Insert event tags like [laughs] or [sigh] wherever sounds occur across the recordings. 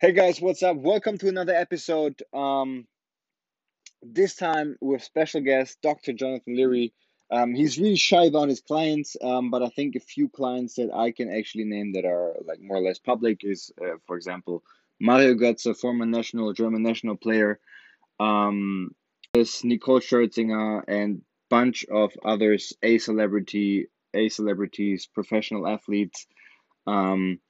Hey guys, what's up? Welcome to another episode. Um, this time with special guest Dr. Jonathan Leary. Um, he's really shy about his clients, um, but I think a few clients that I can actually name that are like more or less public is, uh, for example, Mario Götze, a former national German national player, um, is Nicole Scherzinger, and bunch of others, a celebrity, a celebrities, professional athletes. Um,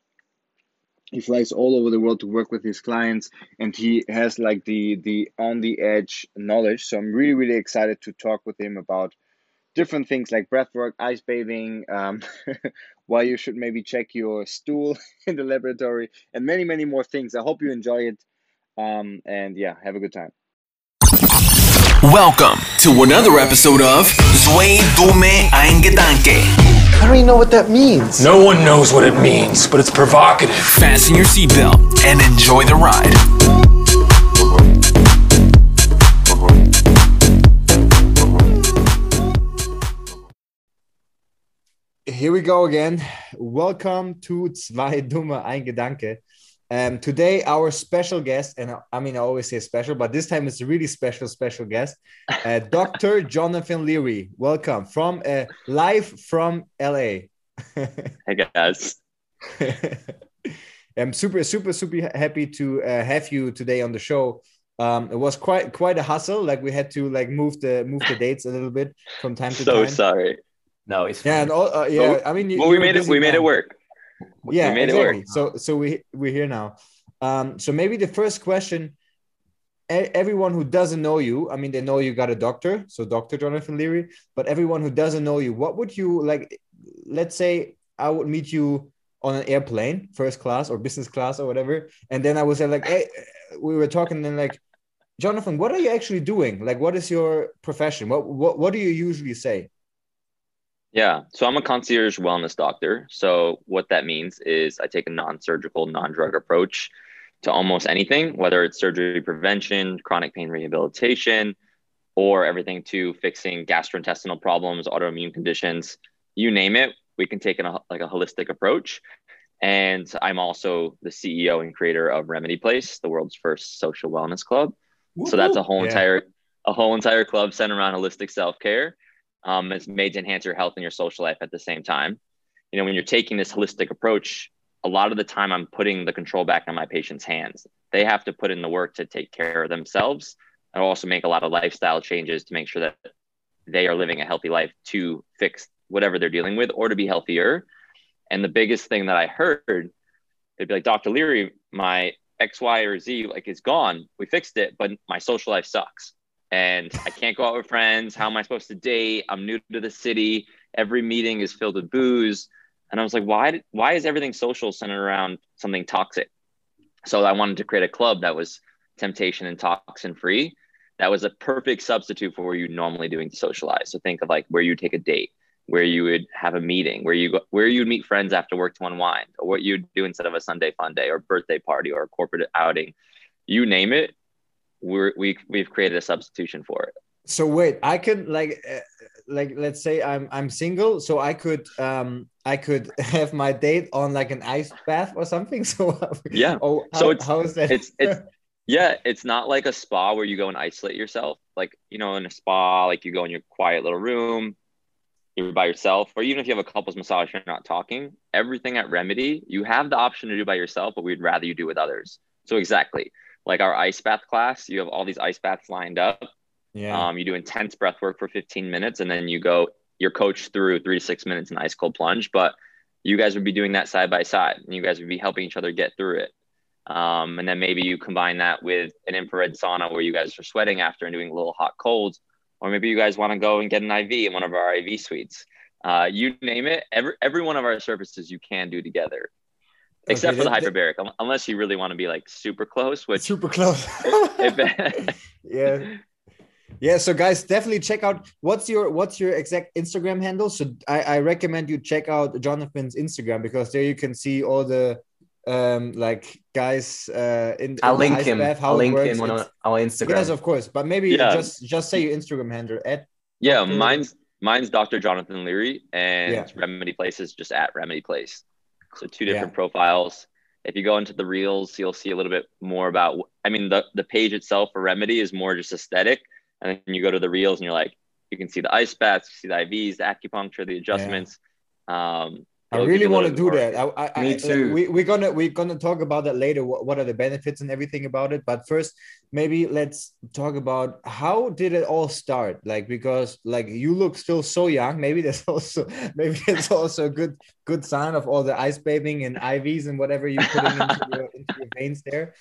he flies all over the world to work with his clients and he has like the the on the edge knowledge. So i'm really really excited to talk with him about different things like breath work ice bathing um, [laughs] why you should maybe check your stool [laughs] in the laboratory and many many more things. I hope you enjoy it. Um, and yeah have a good time. Welcome to another episode of Zwei Dumme Ein Gedanke. I don't even know what that means. No one knows what it means, but it's provocative. Fasten your seatbelt and enjoy the ride. Here we go again. Welcome to Zwei Dumme Ein Gedanke. Um, today, our special guest, and I mean, I always say special, but this time it's a really special, special guest, uh, [laughs] Dr. Jonathan Leary. Welcome from uh, live from LA. hey guys. [laughs] I'm super, super, super happy to uh, have you today on the show. Um, it was quite, quite a hustle. Like we had to like move the move the dates a little bit from time to so time. So sorry. No, it's yeah, and all, uh, yeah. Well, I mean, you, well, we made it. We made it work yeah exactly. So so we we're here now. Um so maybe the first question everyone who doesn't know you i mean they know you got a doctor so dr jonathan leary but everyone who doesn't know you what would you like let's say i would meet you on an airplane first class or business class or whatever and then i would say like hey we were talking and like jonathan what are you actually doing? Like what is your profession? What what, what do you usually say yeah. So I'm a concierge wellness doctor. So what that means is I take a non-surgical, non-drug approach to almost anything, whether it's surgery prevention, chronic pain rehabilitation, or everything to fixing gastrointestinal problems, autoimmune conditions, you name it. We can take a, like a holistic approach. And I'm also the CEO and creator of Remedy Place, the world's first social wellness club. Woo-hoo. So that's a whole yeah. entire a whole entire club centered around holistic self-care um, is made to enhance your health and your social life at the same time. You know, when you're taking this holistic approach, a lot of the time I'm putting the control back on my patient's hands. They have to put in the work to take care of themselves and also make a lot of lifestyle changes to make sure that they are living a healthy life to fix whatever they're dealing with or to be healthier. And the biggest thing that I heard, they'd be like, Dr. Leary, my X, Y, or Z like is gone. We fixed it, but my social life sucks and I can't go out with friends. How am I supposed to date? I'm new to the city. Every meeting is filled with booze. And I was like, why, why is everything social centered around something toxic? So I wanted to create a club that was temptation and toxin free. That was a perfect substitute for where you normally doing to socialize. So think of like where you take a date, where you would have a meeting, where you go, where you'd meet friends after work to unwind, or what you'd do instead of a Sunday fun day or birthday party or a corporate outing. You name it, we're we we've created a substitution for it. So wait i could like uh, like let's say i'm i'm single so i could um i could [laughs] have my date on like an ice bath or something? [laughs] So yeah. oh how, so it's how is that? it's it's [laughs] yeah it's not like a spa where you go and isolate yourself. Like you know in a spa like you go in your quiet little room you're by yourself or even if you have a couples massage you're not talking. Everything at remedy you have the option to do by yourself but we'd rather you do with others. So exactly like our ice bath class, you have all these ice baths lined up. Yeah. Um, you do intense breath work for 15 minutes and then you go, you're coached through three to six minutes in ice cold plunge. But you guys would be doing that side by side and you guys would be helping each other get through it. Um, and then maybe you combine that with an infrared sauna where you guys are sweating after and doing a little hot colds. Or maybe you guys want to go and get an IV in one of our IV suites. Uh, you name it, every, every one of our services you can do together except okay, for the hyperbaric, unless you really want to be like super close. Which super close. [laughs] [laughs] yeah. Yeah, so guys, definitely check out what's your what's your exact Instagram handle. So I, I recommend you check out Jonathan's Instagram because there you can see all the um like guys uh in, I'll link him. Bath, I'll link him on our Instagram. Yes, of course. But maybe yeah. just just say your Instagram handle at yeah, mine's mine's Dr. Jonathan Leary and yeah. Remedy Place is just at Remedy Place. So two different yeah. profiles. if you go into the reels, you'll see a little bit more about. I mean, the the page itself for Remedy is more just aesthetic, and then you go to the reels and you're like, you can see the ice baths, you see the IVs, the acupuncture, the adjustments. Yeah. Um, I really want to do more. that. I, I, Me too. we, we're gonna we're gonna talk about that later. What, what are the benefits and everything about it? But first, maybe let's talk about how did it all start? Like because like you look still so young. [laughs] Maybe that's also maybe that's also a good good sign of all the ice bathing and IVs and whatever you put into, your, [laughs] into your veins there.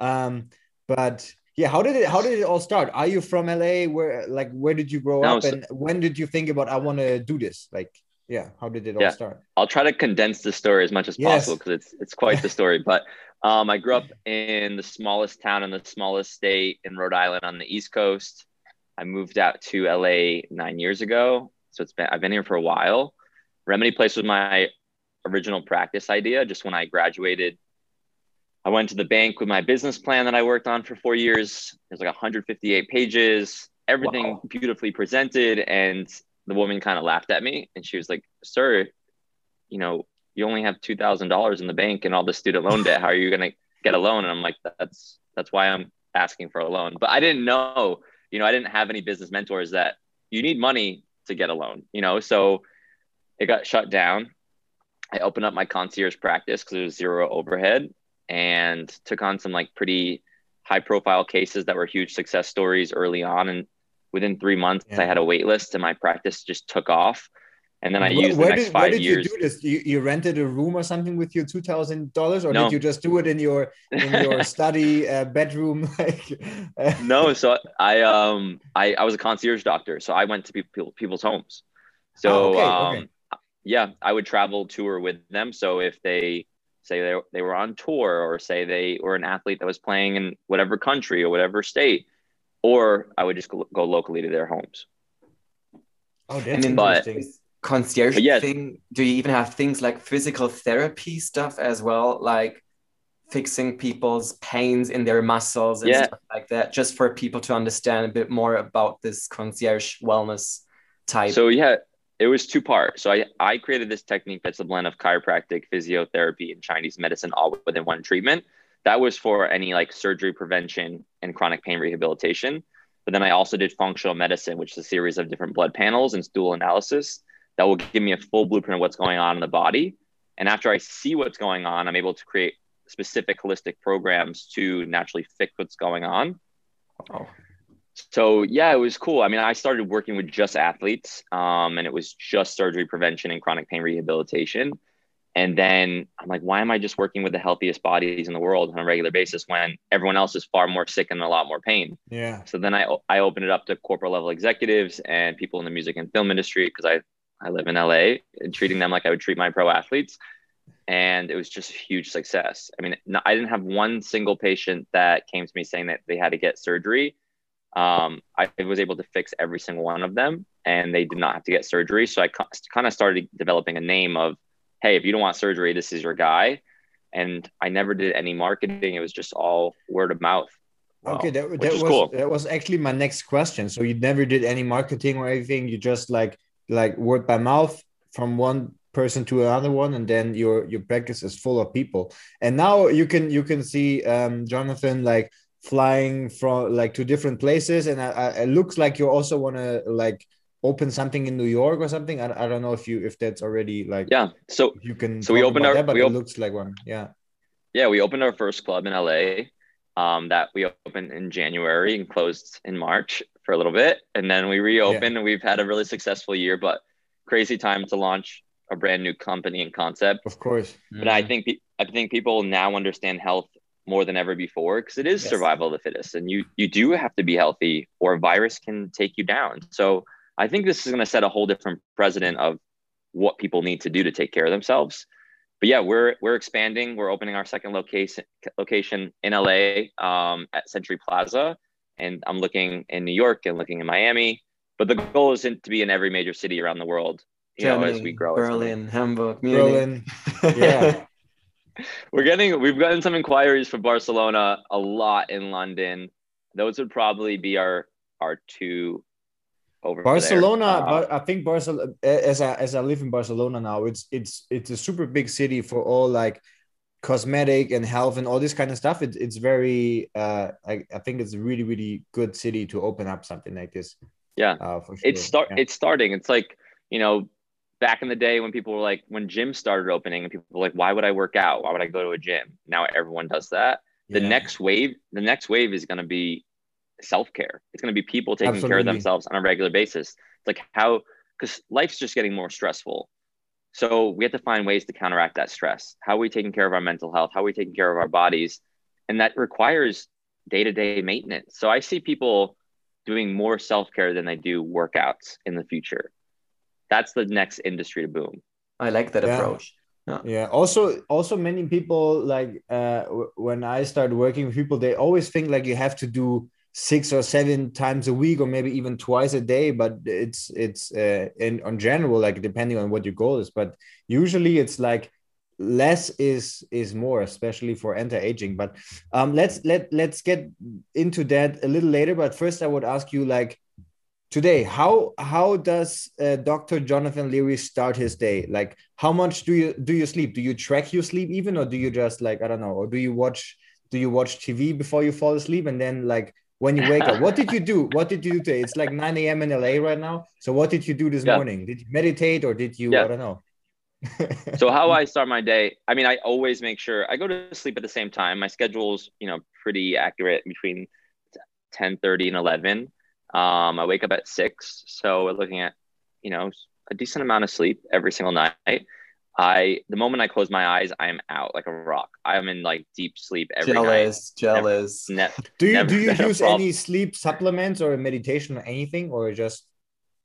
Um, but yeah, how did it how did it all start? Are you from LA? Where like where did you grow no, up? So- and when did you think about I want to do this? Like yeah how did it all start? I'll try to condense the story as much as yes. possible because it's it's quite the story but um, i grew up in the smallest town in the smallest state in rhode island on the east coast. I moved out to la nine years ago so it's been i've been here for a while. Remedy place was my original practice idea just when i graduated. I went to the bank with my business plan that i worked on for four years. There's like 158 pages everything wow. beautifully presented and the woman kind of laughed at me and she was like, Sir, you know, you only have two thousand dollars in the bank and all the student loan debt. How are you gonna get a loan? And I'm like, that's that's why I'm asking for a loan. But I didn't know, you know, I didn't have any business mentors that you need money to get a loan, you know. So it got shut down. I opened up my concierge practice because it was zero overhead and took on some like pretty high profile cases that were huge success stories early on and within three months yeah. i had a wait list and my practice just took off and then i used where the next did, five did years you do this you, you rented a room or something with your $2000 or no. did you just do it in your in your [laughs] study uh, bedroom [laughs] no so i um I, I was a concierge doctor so i went to people, people's homes so oh, okay, um okay. yeah i would travel tour with them so if they say they, they were on tour or say they were an athlete that was playing in whatever country or whatever state or I would just go, go locally to their homes. Oh, that's interesting. concierge yes. thing. Do you even have things like physical therapy stuff as well, like fixing people's pains in their muscles and yeah. stuff like that, just for people to understand a bit more about this concierge wellness type? So yeah, it was two parts. So I, I created this technique that's a blend of chiropractic, physiotherapy, and Chinese medicine all within one treatment that was for any like surgery prevention and chronic pain rehabilitation. But then I also did functional medicine, which is a series of different blood panels and stool analysis that will give me a full blueprint of what's going on in the body. And after I see what's going on, I'm able to create specific holistic programs to naturally fix what's going on. Oh. So yeah, it was cool. I mean, I started working with just athletes, um, and it was just surgery prevention and chronic pain rehabilitation. And then I'm like, why am I just working with the healthiest bodies in the world on a regular basis when everyone else is far more sick and a lot more pain? Yeah. So then I I opened it up to corporate level executives and people in the music and film industry because I I live in LA and treating them like I would treat my pro athletes. And it was just a huge success. I mean, I didn't have one single patient that came to me saying that they had to get surgery. Um, I was able to fix every single one of them and they did not have to get surgery. So I kind of started developing a name of hey, if you don't want surgery, this is your guy. And I never did any marketing. It was just all word of mouth. Okay, that, that was cool. that was actually my next question. So you never did any marketing or anything. You just like like word by mouth from one person to another one, and then your your practice is full of people. And now you can you can see um, Jonathan like flying from like to different places, and I, I, it looks like you also want to like open something in New York or something? I, I don't know if you if that's already like yeah. So you can so we opened our that, but we it looks like one yeah. Yeah, we opened our first club in LA. Um, that we opened in January and closed in March for a little bit, and then we reopened yeah. and we've had a really successful year. But crazy time to launch a brand new company and concept. Of course, but mm-hmm. I think I think people now understand health more than ever before because it is yes. survival of the fittest, and you you do have to be healthy or a virus can take you down. So I think this is going to set a whole different precedent of what people need to do to take care of themselves. But yeah, we're we're expanding. We're opening our second location location in LA um, at Century Plaza, and I'm looking in New York and looking in Miami. But the goal isn't to be in every major city around the world. You Germany, know, as we grow. Berlin, Hamburg, Munich. Berlin. [laughs] Yeah. [laughs] we're getting we've gotten some inquiries from Barcelona, a lot in London. Those would probably be our our two over Barcelona, uh, I think Barcelona as I as I live in Barcelona now, it's it's it's a super big city for all like cosmetic and health and all this kind of stuff. It, it's very uh I, I think it's a really really good city to open up something like this. Yeah. Uh, sure. it's start yeah. it's starting. It's like you know back in the day when people were like when gyms started opening and people were like why would i work out? Why would i go to a gym? Now everyone does that. The yeah. next wave the next wave is going to be self-care it's going to be people taking Absolutely. care of themselves on a regular basis it's like how because life's just getting more stressful so we have to find ways to counteract that stress. How are we taking care of our mental health? How are we taking care of our bodies? And that requires day to day maintenance. So I see people doing more self care than they do workouts in the future. That's the next industry to boom. I like that yeah. approach. Yeah. yeah. Also, also many people like uh, when I start working with people, they always think like you have to do six or seven times a week or maybe even twice a day but it's it's uh, in on general like depending on what your goal is. But usually it's like less is is more especially for anti-aging. But um let's let let's get into that a little later. But first i would ask you like today how how does uh, dr jonathan leary start his day? Like how much do you do you sleep? Do you track your sleep even or do you just like i don't know or do you watch do you watch tv before you fall asleep? And then like when you wake up. What did you [laughs] do? What did you do today? It's like 9 a.m. in LA right now. So what did you do this yeah. morning? Did you meditate or did you, yeah. I don't know. [laughs] so how I start my day, I mean, I always make sure I go to sleep at the same time. My schedule's, you know, pretty accurate between 10 30 and 11. Um, I wake up at six. So we're looking at, you know, a decent amount of sleep every single night. I the moment I close my eyes, I am out like a rock. I am in like deep sleep every jealous, night. Jealous, never, do you do you use any sleep supplements or meditation or anything, or just?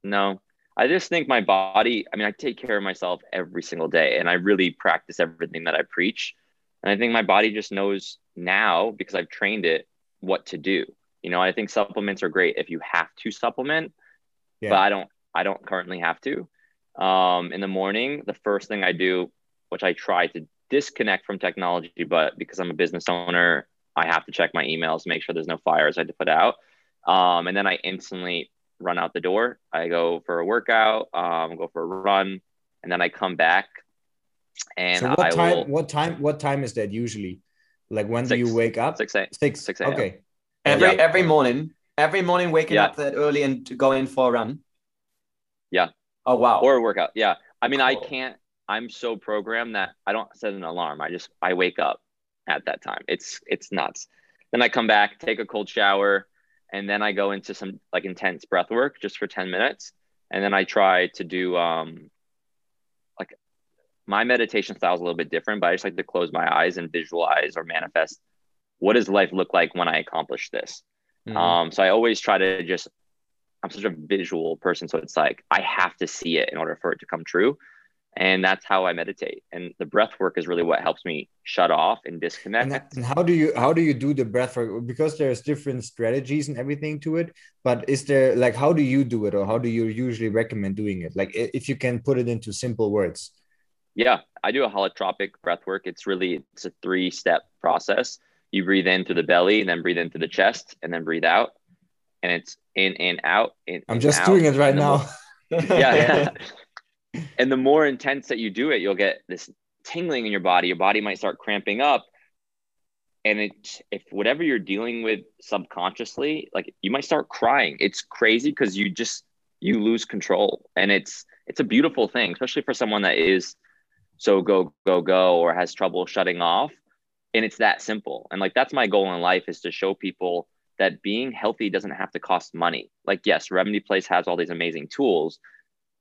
No, I just think my body. I mean, I take care of myself every single day, and I really practice everything that I preach. And I think my body just knows now because I've trained it what to do. You know, I think supplements are great if you have to supplement, yeah. but I don't. I don't currently have to um, in the morning, the first thing I do, which I try to disconnect from technology, but because I'm a business owner, I have to check my emails, make sure there's no fires I had to put out. Um, and then I instantly run out the door. I go for a workout, um, go for a run, and then I come back. And so what I time? Will, what time? What time is that usually? Like when six, do you wake up? Six a. Six. Six a. Okay. Every yeah. every morning. Every morning, waking yeah. up that early and going for a run. Yeah. Oh wow. Or a workout. Yeah. I mean, cool. I can't. I'm so programmed that I don't set an alarm. I just I wake up at that time. It's it's nuts. Then I come back, take a cold shower, and then I go into some like intense breath work just for 10 minutes. And then I try to do um like my meditation style is a little bit different, but I just like to close my eyes and visualize or manifest what does life look like when I accomplish this. Mm-hmm. Um, so I always try to just I'm such a visual person. So it's like I have to see it in order for it to come true. And that's how I meditate. And the breath work is really what helps me shut off and disconnect. And, how do you how do you do the breath work? Because there's different strategies and everything to it. But is there like how do you do it or how do you usually recommend doing it? Like if you can put it into simple words. Yeah, I do a holotropic breath work. It's really it's a three step process. You breathe in through the belly, and then breathe into the chest, and then breathe out and it's in and out. In, I'm just doing it right now. More, [laughs] yeah. [laughs] and the more intense that you do it, you'll get this tingling in your body. Your body might start cramping up. And it, if whatever you're dealing with subconsciously, like you might start crying. It's crazy because you just you lose control, and it's it's a beautiful thing, especially for someone that is so go go go or has trouble shutting off. And it's that simple. And like that's my goal in life is to show people that being healthy doesn't have to cost money. Like, yes, Remedy Place has all these amazing tools,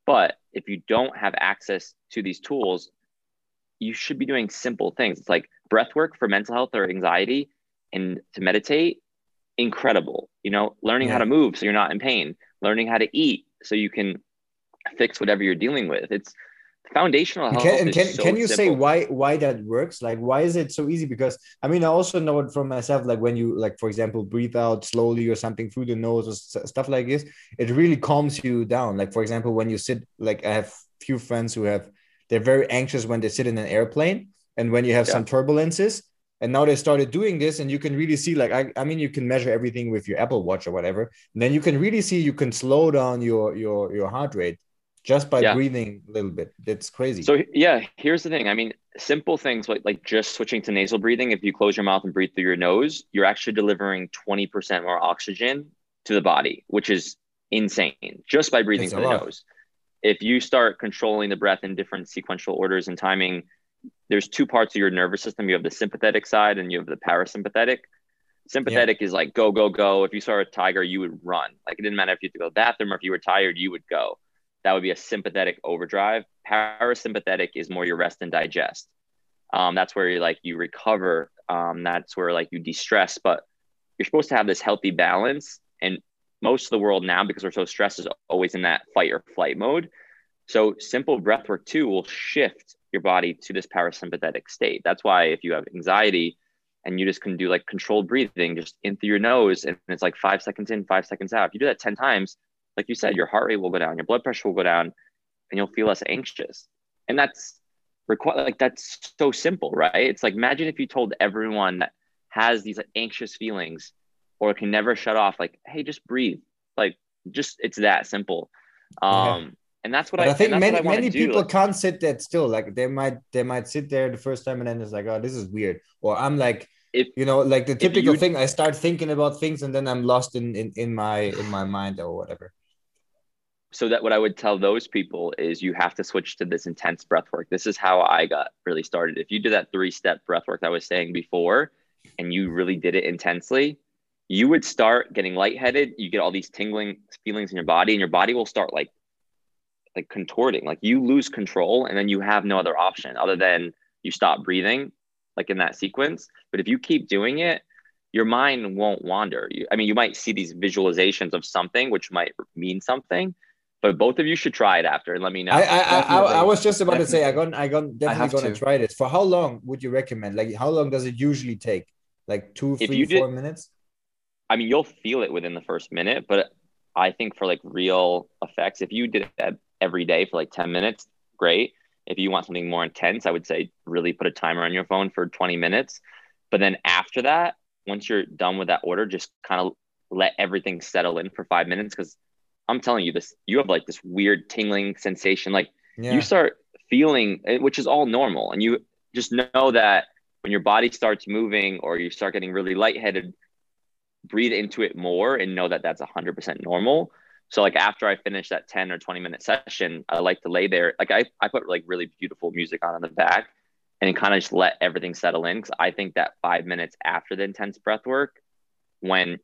but if you don't have access to these tools, you should be doing simple things. It's like breath work for mental health or anxiety and to meditate, incredible. You know, learning yeah. how to move so you're not in pain, learning how to eat so you can fix whatever you're dealing with. It's foundational health can, can, so can you simple. say why why that works like why is it so easy because i mean i also know it from myself like when you like for example breathe out slowly or something through the nose or stuff like this it really calms you down like for example when you sit like i have few friends who have they're very anxious when they sit in an airplane and when you have yeah. some turbulences and now they started doing this and you can really see like I, I mean you can measure everything with your apple watch or whatever and then you can really see you can slow down your your your heart rate just by yeah. breathing a little bit. That's crazy. So yeah, here's the thing. I mean, simple things like like just switching to nasal breathing. If you close your mouth and breathe through your nose, you're actually delivering 20% more oxygen to the body, which is insane just by breathing through the nose. If you start controlling the breath in different sequential orders and timing, there's two parts of your nervous system. You have the sympathetic side and you have the parasympathetic. Sympathetic yeah. is like go, go, go. If you saw a tiger, you would run. Like it didn't matter if you had to go to the bathroom or if you were tired, you would go. That would be a sympathetic overdrive. Parasympathetic is more your rest and digest. Um, that's where you like you recover. Um, that's where like you de-stress. But you're supposed to have this healthy balance. And most of the world now, because we're so stressed, is always in that fight or flight mode. So simple breath work too will shift your body to this parasympathetic state. That's why if you have anxiety and you just can do like controlled breathing just in through your nose and it's like five seconds in, five seconds out. If you do that 10 times, like you said, your heart rate will go down, your blood pressure will go down, and you'll feel less anxious. And that's require like that's so simple, right? It's like imagine if you told everyone that has these like anxious feelings or can never shut off, like, hey, just breathe. Like just it's that simple. Um and that's what I, I, think many many people like, can't sit there still. Like they might they might sit there the first time and then it's like, oh, this is weird. Or I'm like, if you know, like the typical thing, I start thinking about things and then I'm lost in, in in my in my mind or whatever. So that what I would tell those people is you have to switch to this intense breath work. This is how I got really started. If you do that three step breath work I was saying before, and you really did it intensely, you would start getting lightheaded. You get all these tingling feelings in your body, and your body will start like like contorting like you lose control and then you have no other option other than you stop breathing like in that sequence but if you keep doing it your mind won't wander you, i mean you might see these visualizations of something which might mean something but both of you should try it after and let me know. I I, I, I was just about definitely. to say I got I got definitely gonna to. try this. For how long would you recommend? Like how long does it usually take? Like two, if three, four did, minutes? I mean, you'll feel it within the first minute, but I think for like real effects, if you did it every day for like 10 minutes, great. If you want something more intense, I would say really put a timer on your phone for 20 minutes. But then after that, once you're done with that order, just kind of let everything settle in for five minutes. Cause I'm telling you this, you have like this weird tingling sensation. Like yeah. you start feeling, eh, which is all normal. And you just know that when your body starts moving or you start getting really lightheaded, breathe into it more and know that that's 100% normal so like after I finish that 10 or 20 minute session, I like to lay there. Like I, I put like really beautiful music on in the back and kind of just let everything settle in. Cause I think that five minutes after the intense breath work, when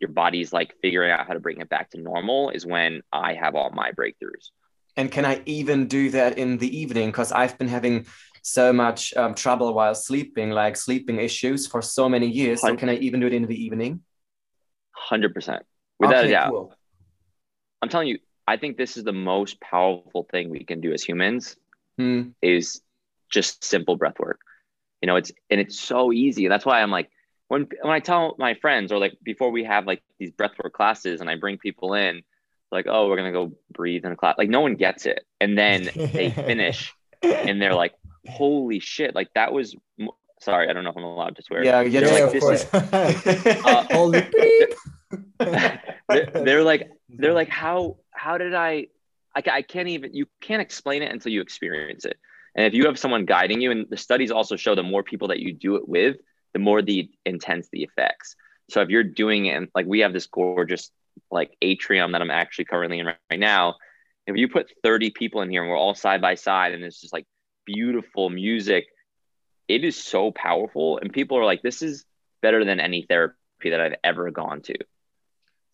your body's like figuring out how to bring it back to normal is when I have all my breakthroughs. And can I even do that in the evening? Because I've been having so much um, trouble while sleeping, like sleeping issues for so many years. So can I even do it in the evening? 100%. Without okay, a doubt. Cool. I'm telling you, I think this is the most powerful thing we can do as humans hmm. is just simple breath work. You know, it's and it's so easy. That's why I'm like, when when I tell my friends or like before we have like these breathwork classes and I bring people in, like, oh, we're gonna go breathe in a class. Like no one gets it, and then they finish [laughs] and they're like, holy shit! Like that was. Sorry, I don't know if I'm allowed to swear. Yeah, yeah, like, of course. Is, [laughs] uh, holy [laughs] they're, they're like they're like how how did I, I i can't even you can't explain it until you experience it and if you have someone guiding you and the studies also show the more people that you do it with the more the intense the effects. So if you're doing it like we have this gorgeous like atrium that i'm actually currently in right, right now. If you put 30 people in here and we're all side by side and it's just like beautiful music it is so powerful. And people are like this is better than any therapy that i've ever gone to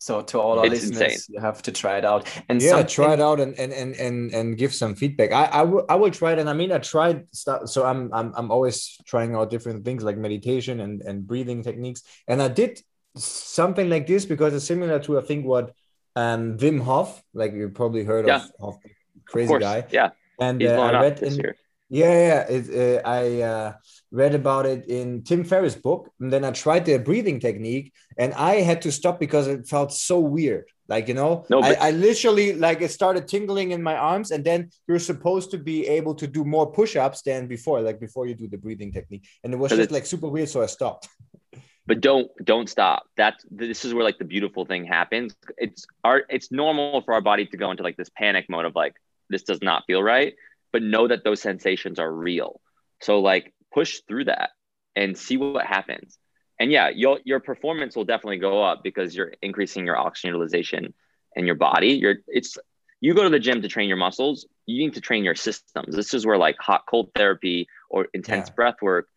so to all our it's listeners, insane. you have to try it out and yeah, something... try it out and and and and, and give some feedback. I I will I will try it, and I mean I tried stuff. So I'm I'm I'm always trying out different things like meditation and and breathing techniques, and I did something like this because it's similar to I think what um Wim Hof, like you probably heard yeah. of, of crazy of guy, yeah, and uh, I read in, year. Yeah, yeah. It, uh, I uh, read about it in Tim Ferriss' book, and then I tried the breathing technique, and I had to stop because it felt so weird. Like you know, no, I, I literally like it started tingling in my arms, and then you're supposed to be able to do more push-ups than before, like before you do the breathing technique, and it was just like super weird, so I stopped. [laughs] but don't don't stop that's this is where like the beautiful thing happens it's our it's normal for our body to go into like this panic mode of like this does not feel right, but know that those sensations are real. So like push through that and see what happens. And yeah, your your performance will definitely go up because you're increasing your oxygen utilization in your body. You're it's you go to the gym to train your muscles, you need to train your systems. This is where like hot cold therapy or intense yeah. breath work,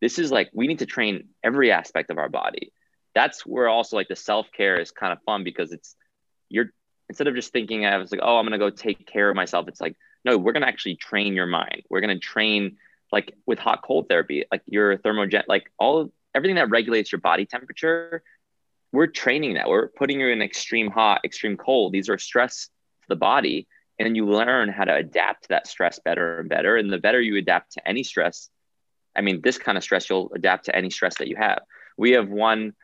this is like we need to train every aspect of our body. That's where also like the self-care is kind of fun because it's you're instead of just thinking I was like, oh, I'm gonna go take care of myself. It's like, no, we're gonna actually train your mind. We're gonna train like with hot cold therapy, like your thermogen, like all everything that regulates your body temperature. We're training that. We're putting you in extreme hot, extreme cold. These are stress to the body, and you learn how to adapt to that stress better and better. And the better you adapt to any stress, I mean, this kind of stress, you'll adapt to any stress that you have. We have one,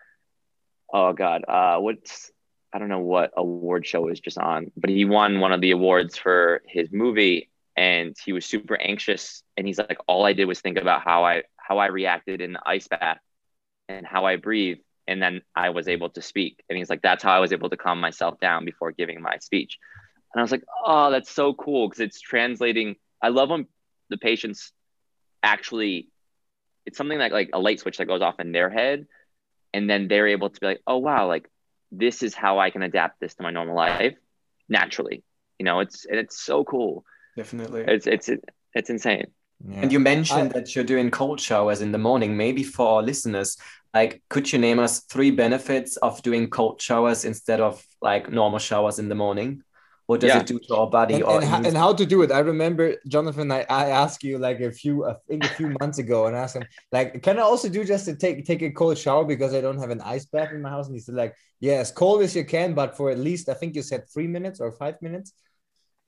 oh God, uh, what's I don't know what award show was just on, but he won one of the awards for his movie and he was super anxious and he's like all I did was think about how I how I reacted in the ice bath and how I breathe and then I was able to speak and he's like that's how I was able to calm myself down before giving my speech. And I was like, "Oh, that's so cool because it's translating I love when the patients actually it's something like like a light switch that goes off in their head and then they're able to be like, "Oh wow, like this is how I can adapt this to my normal life naturally. You know, it's it's so cool. Definitely. It's it's it's insane. Yeah. And you mentioned I, that you're doing cold showers in the morning. Maybe for our listeners, like, could you name us three benefits of doing cold showers instead of like normal showers in the morning? What does yeah. it do to our body and, or and, and, how to do it? I remember jonathan I, I asked you like a few i think a few months ago and asked him like can i also do just to take take a cold shower because i don't have an ice bath in my house? And he said like yeah as cold as you can but for at least i think you said three minutes or five minutes.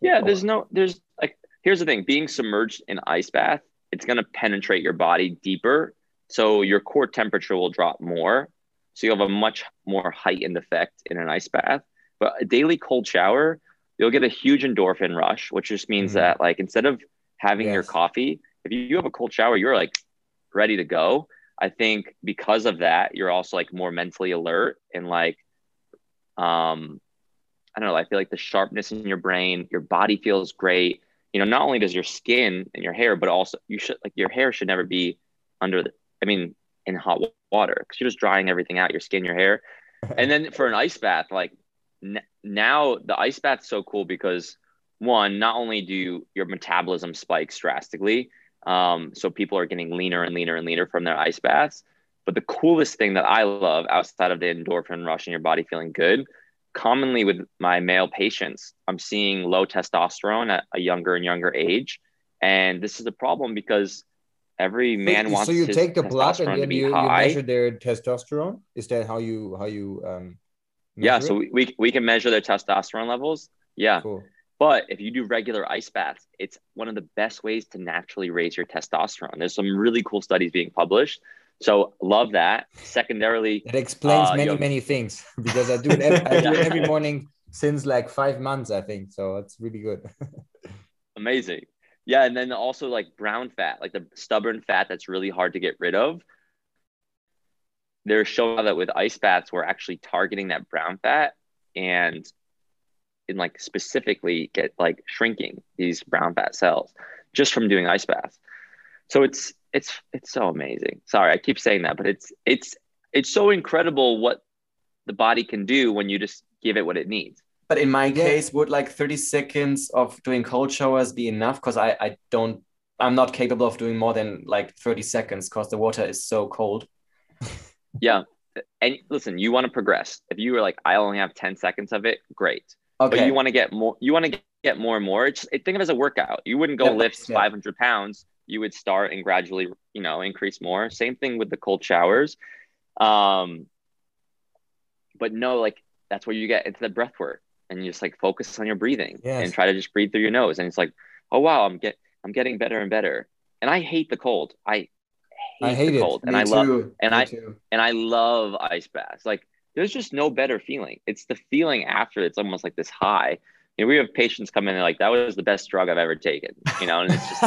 Yeah there's no there's like here's the thing being submerged in ice bath it's going to penetrate your body deeper so your core temperature will drop more so you have a much more heightened effect in an ice bath but a daily cold shower you'll get a huge endorphin rush, which just means mm that like instead of having yes. your coffee, if you have a cold shower, you're like ready to go. I think because of that, you're also like more mentally alert and like um I don't know, I feel like the sharpness in your brain, your body feels great. You know, not only does your skin and your hair, but also you should like your hair should never be under the I mean in hot water because you're just drying everything out, your skin, your hair. [laughs] and then for an ice bath, like now the ice bath's so cool because one, not only do your metabolism spikes drastically, um, so people are getting leaner and leaner and leaner from their ice baths. But the coolest thing that I love outside of the endorphin rush and your body feeling good, commonly with my male patients, I'm seeing low testosterone at a younger and younger age. And this is a problem because every man so, wants so you take the blood and then you, you, measure their testosterone is that how you how you um yeah, so we, we, we can measure their testosterone levels. Yeah. Cool. But if you do regular ice baths, it's one of the best ways to naturally raise your testosterone. There's some really cool studies being published. So love that. Secondarily, it explains uh, many, many things [laughs] because I do it every, I [laughs] do it every morning since like five months, I think. So it's really good. [laughs] Amazing. Yeah. And then also like brown fat, like the stubborn fat that's really hard to get rid of they're showing that with ice baths, we're actually targeting that brown fat and in like specifically get like shrinking these brown fat cells just from doing ice baths. So it's it's it's so amazing. Sorry, I keep saying that, but it's it's it's so incredible what the body can do when you just give it what it needs. But in my case, would like 30 seconds of doing cold showers be enough? Because I, I don't I'm not capable of doing more than like 30 seconds because the water is so cold. [laughs] yeah. And listen, you want to progress. If you were like, I only have 10 seconds of it, great. Okay. But you want to get more, you want to get more and more. It's, think of it as a workout. You wouldn't go yeah, lift yeah. 500 pounds. You would start and gradually, you know, increase more. Same thing with the cold showers. Um, but no, like that's where you get into the breath work and you just like focus on your breathing yes. and try to just breathe through your nose. And it's like, oh wow, I'm get I'm getting better and better. And I hate the cold. I I hate the cold, it. and Me I too. love and Me I too. and I love ice baths. Like there's just no better feeling. It's the feeling after. It's almost like this high. You know, we have patients come in and like that was the best drug I've ever taken. You know, and it's just.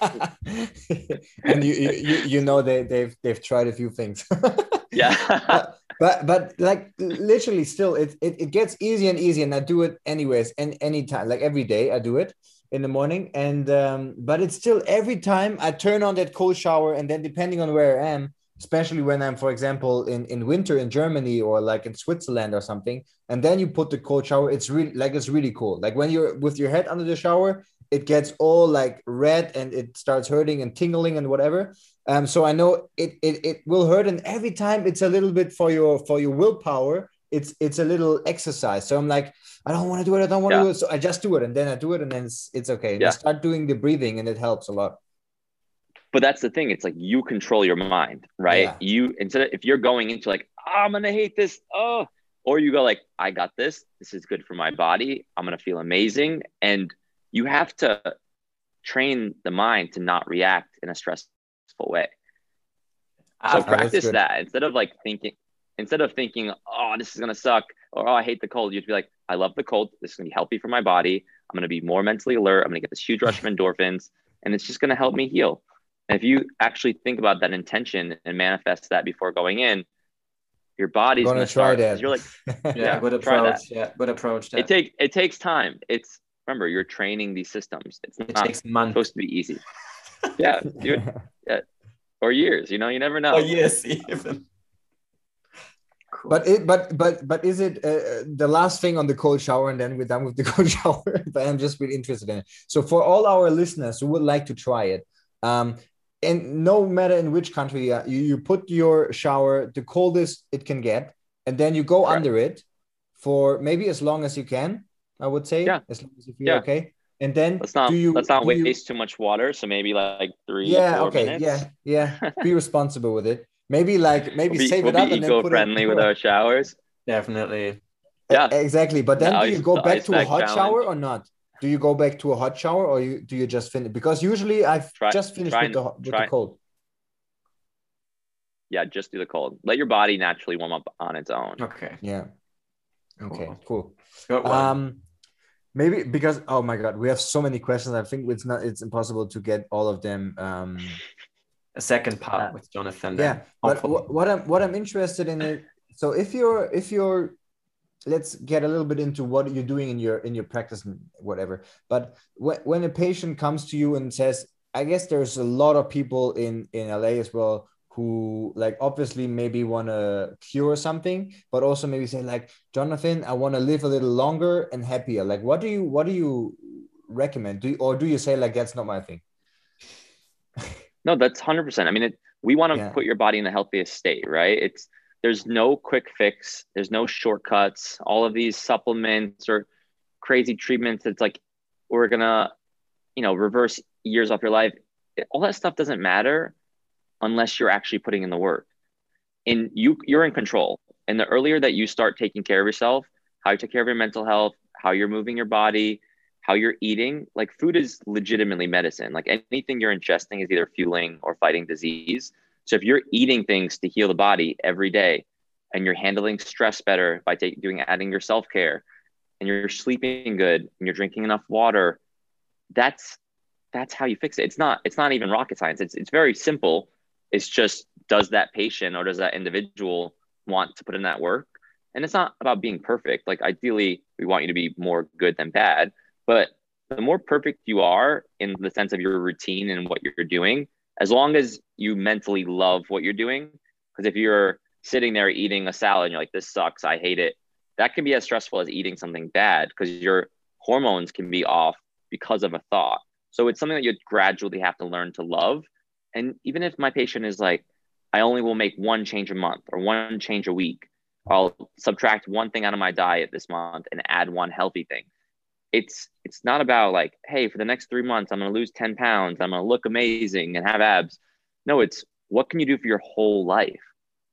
[laughs] and you, you you know they they've they've tried a few things. [laughs] yeah. but, but but like literally still it, it it gets easier and easier and I do it anyways and anytime like every day I do it in the morning, and um, but it's still every time I turn on that cold shower, and then depending on where I am, especially when I'm, for example, in in winter in Germany or like in Switzerland or something, and then you put the cold shower, it's really like it's really cool. Like when you're with your head under the shower, it gets all like red and it starts hurting and tingling and whatever. Um, so I know it, it it will hurt, and every time it's a little bit for your for your willpower. It's it's a little exercise. So I'm like, I don't want to do it. I don't want to do it. So I just do it, and then I do it, and then it's it's okay. Yeah. I start doing the breathing, and it helps a lot. But that's the thing. It's like you control your mind, right? Yeah. You instead of if you're going into like, oh, I'm gonna hate this, oh, or you go like, I got this. This is good for my body. I'm gonna feel amazing, and you have to train the mind to not react in a stressful way. So ah, practice that instead of like thinking, instead of thinking, oh, this is gonna suck, or oh, I hate the cold. you'd be like, I love the cold. This is gonna be healthy for my body. I'm gonna be more mentally alert. I'm gonna get this huge rush of [laughs] endorphins, and it's just gonna help me heal. And if you actually think about that intention and manifest that before going in, your body's gonna, gonna try start, that. You're like, [laughs] yeah, [laughs] yeah good approach. Yeah, good approach. That. It take it takes time. It's remember you're training these systems. It's it not takes months. supposed to be easy. yeah, dude, yeah, or years. You know, you never know. Oh yes, even. Cool. But it, but but but is it uh, uh, the last thing on the cold shower, and then we're done with the [laughs] cold shower? but I'm just really interested in it. So for all our listeners who would like to try it, um, and no matter in which country uh, you, you put your shower the coldest it can get, and then you go under it for maybe as long as you can I would say. Yeah. As long as you feel yeah. okay. And then let's not do you, let's not waste you... too much water. So maybe like three. Yeah. okay. Minutes. Yeah. Yeah. [laughs] Be responsible with it. Maybe like maybe we'll be, save we'll it up and then put friendly with our showers. Definitely. Yeah. Exactly. But then do you go back to a hot challenge. shower or not? Do you go back to a hot shower or you do you just finish? Because usually I've try, just finished with the with try. the cold. Yeah, just do the cold. Let your body naturally warm up on its own. Okay. Yeah. Okay. Cool. cool. Um maybe because oh my god we have so many questions i think it's not it's impossible to get all of them um a second part uh, with jonathan yeah but what i'm what i'm interested in it so if you're if you're let's get a little bit into what you're doing in your in your practice and whatever but when, when a patient comes to you and says i guess there's a lot of people in in la as well who like obviously maybe want to cure something but also maybe say like jonathan i want to live a little longer and happier. Like what do you what do you recommend? Do you, or do you say like that's not my thing no that's 100% i mean it, we want to yeah. put your body in the healthiest state right it's there's no quick fix there's no shortcuts all of these supplements or crazy treatments it's like we're gonna you know reverse years off your life all that stuff doesn't matter unless you're actually putting in the work. And you you're in control. And the earlier that you start taking care of yourself, how you take care of your mental health, how you're moving your body, how you're eating, like food is legitimately medicine. Like anything you're ingesting is either fueling or fighting disease. So if you're eating things to heal the body every day and you're handling stress better by doing adding your self-care and you're sleeping good and you're drinking enough water, that's that's how you fix it. It's not it's not even rocket science. It's it's very simple it's just does that patient or does that individual want to put in that work? And it's not about being perfect. Like ideally, we want you to be more good than bad, but the more perfect you are in the sense of your routine and what you're doing, as long as you mentally love what you're doing, because if you're sitting there eating a salad and you're like, this sucks, I hate it, that can be as stressful as eating something bad because your hormones can be off because of a thought. So it's something that you gradually have to learn to love and even if my patient is like, I only will make one change a month or one change a week, I'll subtract one thing out of my diet this month and add one healthy thing. It's it's not about like, hey, for the next three months, I'm gonna lose 10 pounds, I'm gonna look amazing and have abs. No, it's what can you do for your whole life?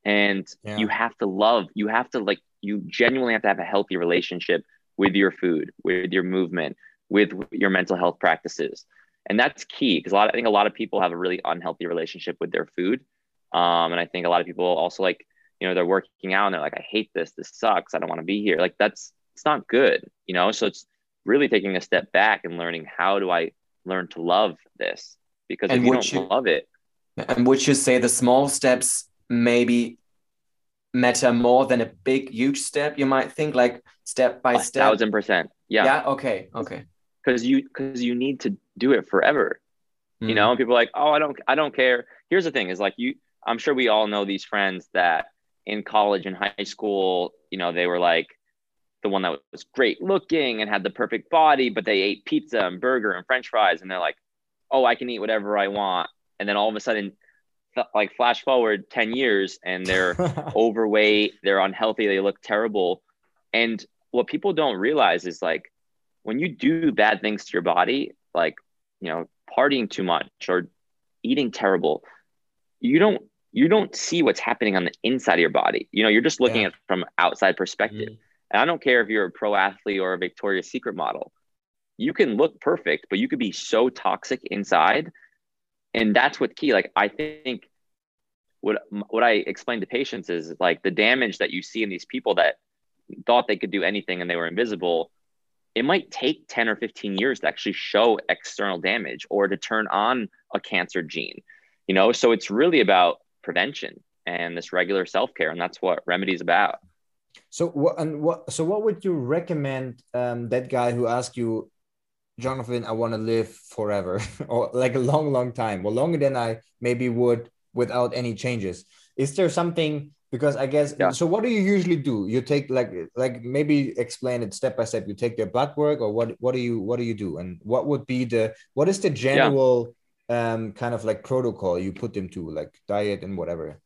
And yeah. you have to love, you have to like, you genuinely have to have a healthy relationship with your food, with your movement, with your mental health practices and that's key because a lot I think a lot of people have a really unhealthy relationship with their food um, and I think a lot of people also like you know they're working out and they're like I hate this this sucks I don't want to be here like that's it's not good you know so it's really taking a step back and learning how do I learn to love this because and if you don't you, love it and would you say the small steps maybe matter more than a big huge step you might think like step by a step thousand percent yeah yeah okay okay because you because you need to do it forever. Mm. You know, and people are like, oh, I don't I don't care. Here's the thing: is like you. I'm sure we all know these friends that in college and high school, you know, they were like the one that was great looking and had the perfect body, but they ate pizza and burger and French fries, and they're like, oh, I can eat whatever I want, and then all of a sudden like flash forward 10 years and they're [laughs] overweight they're unhealthy they look terrible and what people don't realize is like when you do bad things to your body like you know partying too much or eating terrible you don't you don't see what's happening on the inside of your body you know you're just looking yeah. at from outside perspective mm. And i don't care if you're a pro athlete or a victoria's secret model. You can look perfect but you could be so toxic inside. And that's what key. Like i think what what i explain to patients is like the damage that you see in these people that thought they could do anything and they were invisible it might take 10 or 15 years to actually show external damage or to turn on a cancer gene you know? So it's really about prevention and this regular self-care and that's what remedy is about so what and what so what would you recommend um, that guy who asked you Jonathan, I want to live forever [laughs] or like a long, long time, or longer than I maybe would without any changes. Is there something because I guess yeah. so what do you usually do? You take like like maybe explain it step by step. You take their blood work or what what do you what do you do? And what would be the what is the general yeah. um kind of like protocol you put them to like diet and whatever?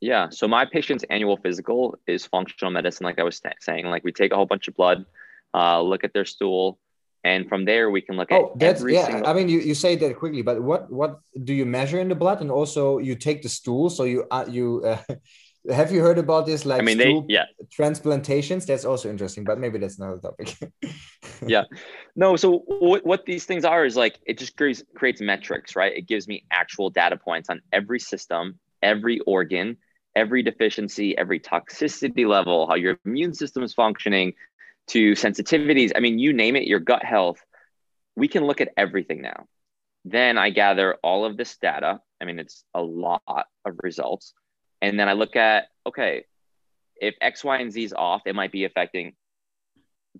Yeah. So my patient's annual physical is functional medicine, like I was saying. Like we take a whole bunch of blood, uh, look at their stool, and from there we can look oh, at that's yeah single... i mean you, you say that quickly but what what do you measure in the blood and also you take the stool so you uh, you uh, [laughs] have you heard about this like I mean, they, yeah. transplantations that's also interesting but maybe that's another topic [laughs] yeah no so what, what these things are is like it just creates creates metrics right it gives me actual data points on every system every organ every deficiency every toxicity level how your immune system is functioning to sensitivities. I mean, you name it, your gut health. We can look at everything now. Then I gather all of this data. I mean, it's a lot of results. And then I look at, okay, if X, Y, and Z is off, it might be affecting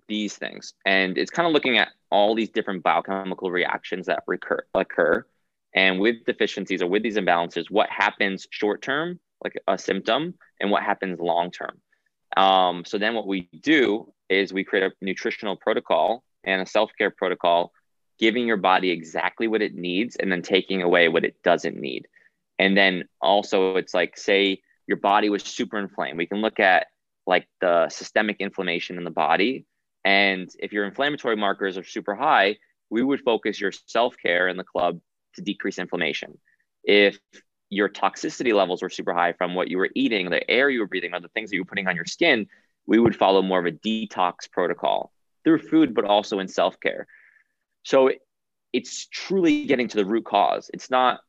these things. And it's kind of looking at all these different biochemical reactions that recur, occur. And with deficiencies or with these imbalances, what happens short term, like a symptom, and what happens long term. Um, so then what we do is we create a nutritional protocol and a self-care protocol giving your body exactly what it needs and then taking away what it doesn't need. And then also it's like say your body was super inflamed. We can look at like the systemic inflammation in the body. And if your inflammatory markers are super high we would focus your self-care in the club to decrease inflammation. If your toxicity levels were super high from what you were eating the air you were breathing or the things that you were putting on your skin we would follow more of a detox protocol through food, but also in self care. So it's truly getting to the root cause. It's not,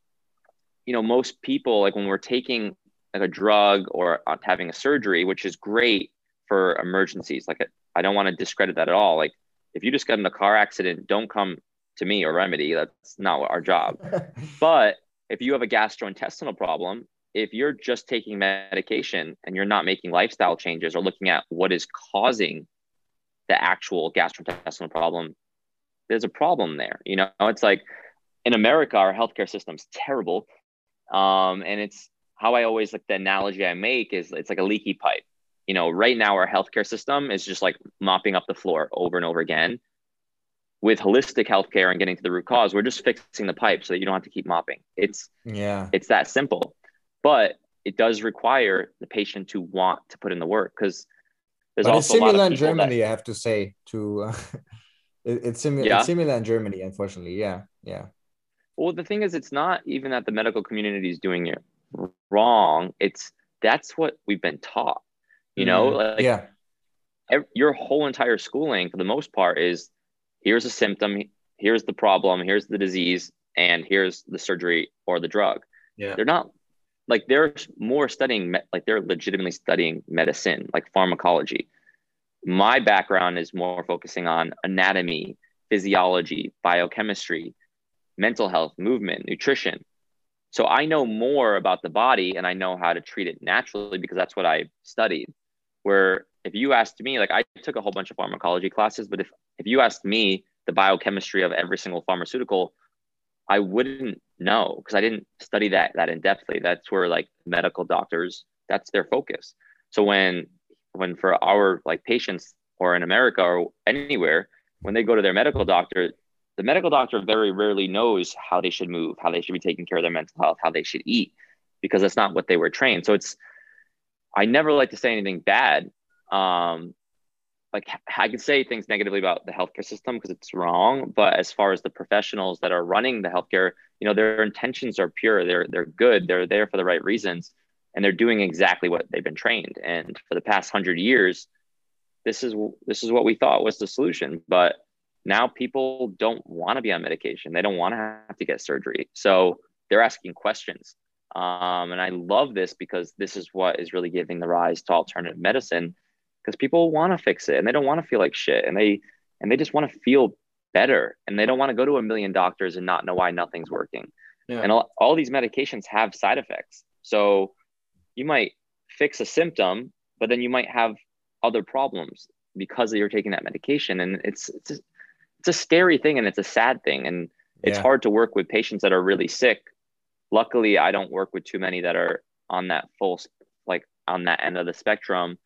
you know, most people, like when we're taking like a drug or having a surgery, which is great for emergencies. Like, I don't want to discredit that at all. Like, if you just got in a car accident, don't come to me or remedy. That's not our job. [laughs] but if you have a gastrointestinal problem, if you're just taking medication and you're not making lifestyle changes or looking at what is causing the actual gastrointestinal problem, there's a problem there. You know, it's like in America, our healthcare system's terrible. Um, and it's how I always like the analogy I make is it's like a leaky pipe. You know, right now our healthcare system is just like mopping up the floor over and over again. With holistic healthcare and getting to the root cause, we're just fixing the pipe so that you don't have to keep mopping. It's yeah, it's that simple but it does require the patient to want to put in the work because there's but also it's similar in Germany. That, I have to say to uh, [laughs] it, it's, similar. Yeah. it's similar in Germany, unfortunately. Yeah, yeah. Well, the thing is, it's not even that the medical community is doing it wrong. It's that's what we've been taught. You know, mm, like yeah. Every, your whole entire schooling, for the most part, is here's a symptom, here's the problem, here's the disease, and here's the surgery or the drug. Yeah. They're not like they're more studying like they're legitimately studying medicine like pharmacology my background is more focusing on anatomy physiology biochemistry mental health movement nutrition so i know more about the body and i know how to treat it naturally because that's what i studied where if you asked me like i took a whole bunch of pharmacology classes but if if you asked me the biochemistry of every single pharmaceutical, I wouldn't know because I didn't study that that in depthly. That's where like medical doctors, that's their focus. So when when for our like patients or in America or anywhere, when they go to their medical doctor, the medical doctor very rarely knows how they should move, how they should be taking care of their mental health, how they should eat, because that's not what they were trained. So it's I never like to say anything bad. Um, like I can say things negatively about the healthcare system because it's wrong. But as far as the professionals that are running the healthcare, you know, their intentions are pure. They're they're good. They're there for the right reasons, and they're doing exactly what they've been trained. And for the past hundred years, this is this is what we thought was the solution. But now people don't want to be on medication. They don't want to have to get surgery. So they're asking questions. Um, and I love this because this is what is really giving the rise to alternative medicine because people want to fix it and they don't want to feel like shit and they and they just want to feel better and they don't want to go to a million doctors and not know why nothing's working. Yeah. And all, all these medications have side effects. So you might fix a symptom, but then you might have other problems because you're taking that medication and it's it's a, it's a scary thing and it's a sad thing and it's yeah. hard to work with patients that are really sick luckily i don't work with too many that are on that full like on that end of the spectrum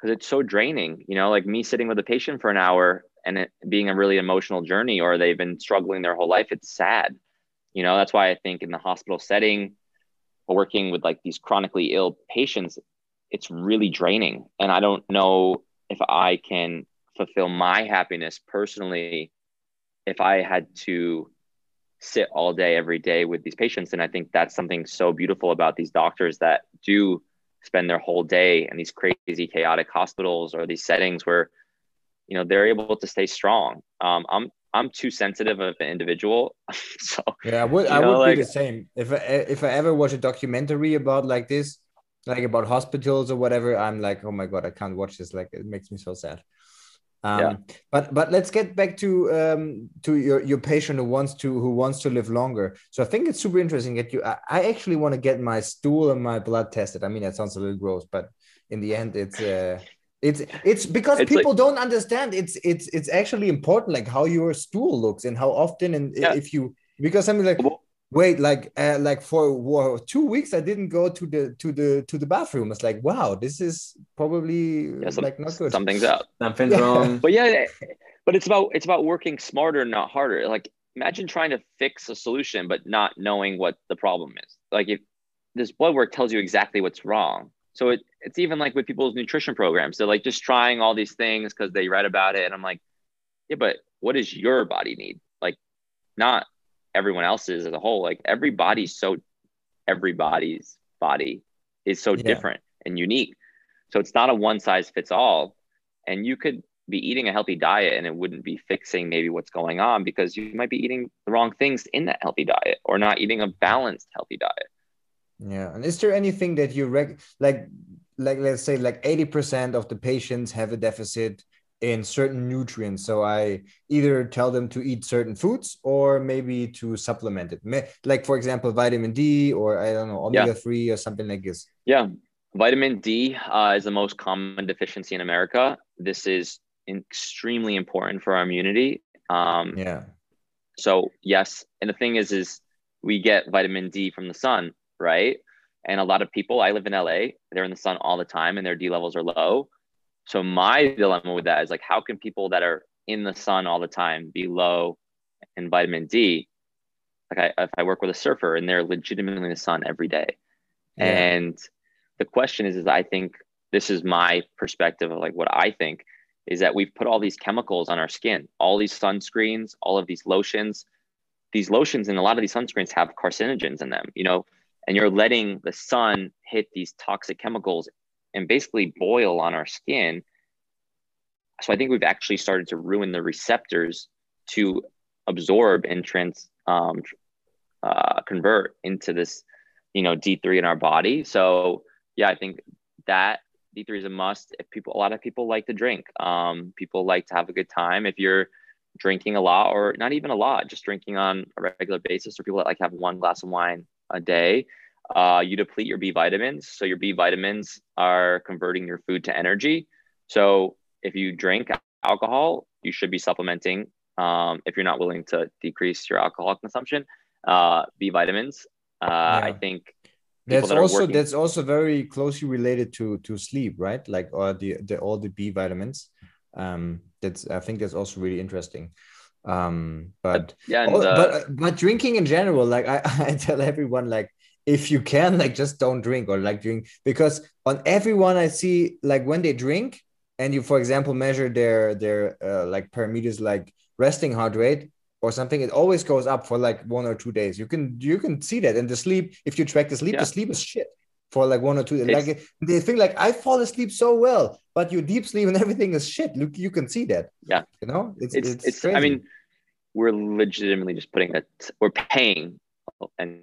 because it's so draining you know like me sitting with a patient for an hour and it being a really emotional journey or they've been struggling their whole life it's sad. You know that's why i think in the hospital setting working with like these chronically ill patients it's really draining. And i don't know if i can fulfill my happiness personally if i had to sit all day every day with these patients. And i think that's something so beautiful about these doctors that do spend their whole day in these crazy chaotic hospitals or these settings where you know they're able to stay strong. Um, i'm i'm too sensitive of an individual. [laughs] So yeah i would i know, would like, be the same. If I, if i ever watch a documentary about like this like about hospitals or whatever i'm like oh my god i can't watch this. Like it makes me so sad um, yeah. But but let's get back to um, to your, your patient who wants to who wants to live longer. So I think it's super interesting that you. I, I actually want to get my stool and my blood tested. I mean that sounds a little gross, but in the end, it's uh, it's it's because it's people like, don't understand. It's it's it's actually important, like how your stool looks and how often and yeah. if you because something like wait like uh, like for two weeks i didn't go to the to the to the bathroom. It's like wow this is probably yeah, some, like not good. something's out something's [laughs] wrong. But yeah but it's about it's about working smarter not harder. Like imagine trying to fix a solution but not knowing what the problem is. Like if this blood work tells you exactly what's wrong. So it, it's even like with people's nutrition programs. They're like just trying all these things because they read about it and i'm like yeah but what does your body need? Like not everyone else's as a whole like everybody's so everybody's body is so yeah. different and unique. So it's not a one size fits all. And you could be eating a healthy diet and it wouldn't be fixing maybe what's going on because you might be eating the wrong things in that healthy diet or not eating a balanced healthy diet. Yeah. And is there anything that you rec like like let's say like 80% of the patients have a deficit in certain nutrients. So I either tell them to eat certain foods or maybe to supplement it. Like for example, vitamin D or I don't know, omega three or something like this. Yeah, vitamin D uh, is the most common deficiency in America. This is extremely important for our immunity. Um, yeah. So yes, and the thing is, is we get vitamin D from the sun, right? And a lot of people, I live in LA, they're in the sun all the time, and their D levels are low so my dilemma with that is like, how can people that are in the sun all the time be low in vitamin D? Like I, if I work with a surfer and they're legitimately in the sun every day. Yeah. And the question is, is I think this is my perspective of like what I think is that we've put all these chemicals on our skin, all these sunscreens, all of these lotions. These lotions and a lot of these sunscreens have carcinogens in them, you know, and you're letting the sun hit these toxic chemicals and basically boil on our skin. So I think we've actually started to ruin the receptors to absorb and trans um, uh, convert into this, you know, D3 in our body. So yeah, I think that D3 is a must. If people, a lot of people like to drink. Um, people like to have a good time. If you're drinking a lot, or not even a lot, just drinking on a regular basis, or people that like have one glass of wine a day, uh, you deplete your B vitamins. So your B vitamins are converting your food to energy. So if you drink alcohol, you should be supplementing um, if you're not willing to decrease your alcohol consumption. Uh, B vitamins. Uh, yeah. I think that's that also working... that's also very closely related to to sleep, right? Like or the, the all the B vitamins. Um, that's I think that's also really interesting. Um, but yeah, and, uh, but but drinking in general, like I, [laughs] I tell everyone, like if you can, like just don't drink or like drink because on everyone I see, like when they drink and you, for example, measure their their uh, like parameters like resting heart rate or something, it always goes up for like one or two days. You can you can see that. And the sleep, if you track the sleep, yeah. the sleep is shit for like one or two. It's, like they think like I fall asleep so well, but your deep sleep and [laughs] everything is shit. Look, you can see that. Yeah, you know, it's it's. it's, it's I mean, we're legitimately just putting that We're paying, and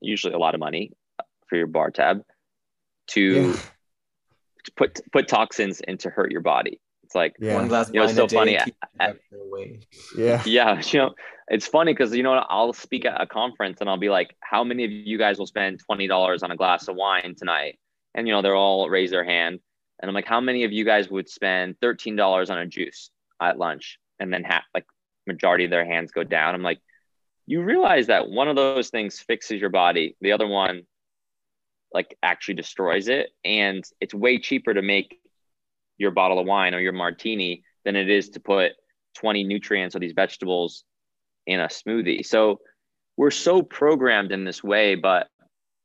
usually a lot of money for your bar tab to, yeah. to put put toxins and to hurt your body. It's like yeah. one glass. You know, it's so funny. yeah, [laughs] yeah. You know, it's funny because you know I'll speak at a conference and I'll be like, "How many of you guys will spend twenty dollars on a glass of wine tonight?" And you know, they're all raise their hand, and I'm like, "How many of you guys would spend thirteen dollars on a juice at lunch?" And then half, like, majority of their hands go down. I'm like, you realize that one of those things fixes your body, the other one, like, actually destroys it, and it's way cheaper to make your bottle of wine or your martini than it is to put 20 nutrients of these vegetables in a smoothie. So we're so programmed in this way, but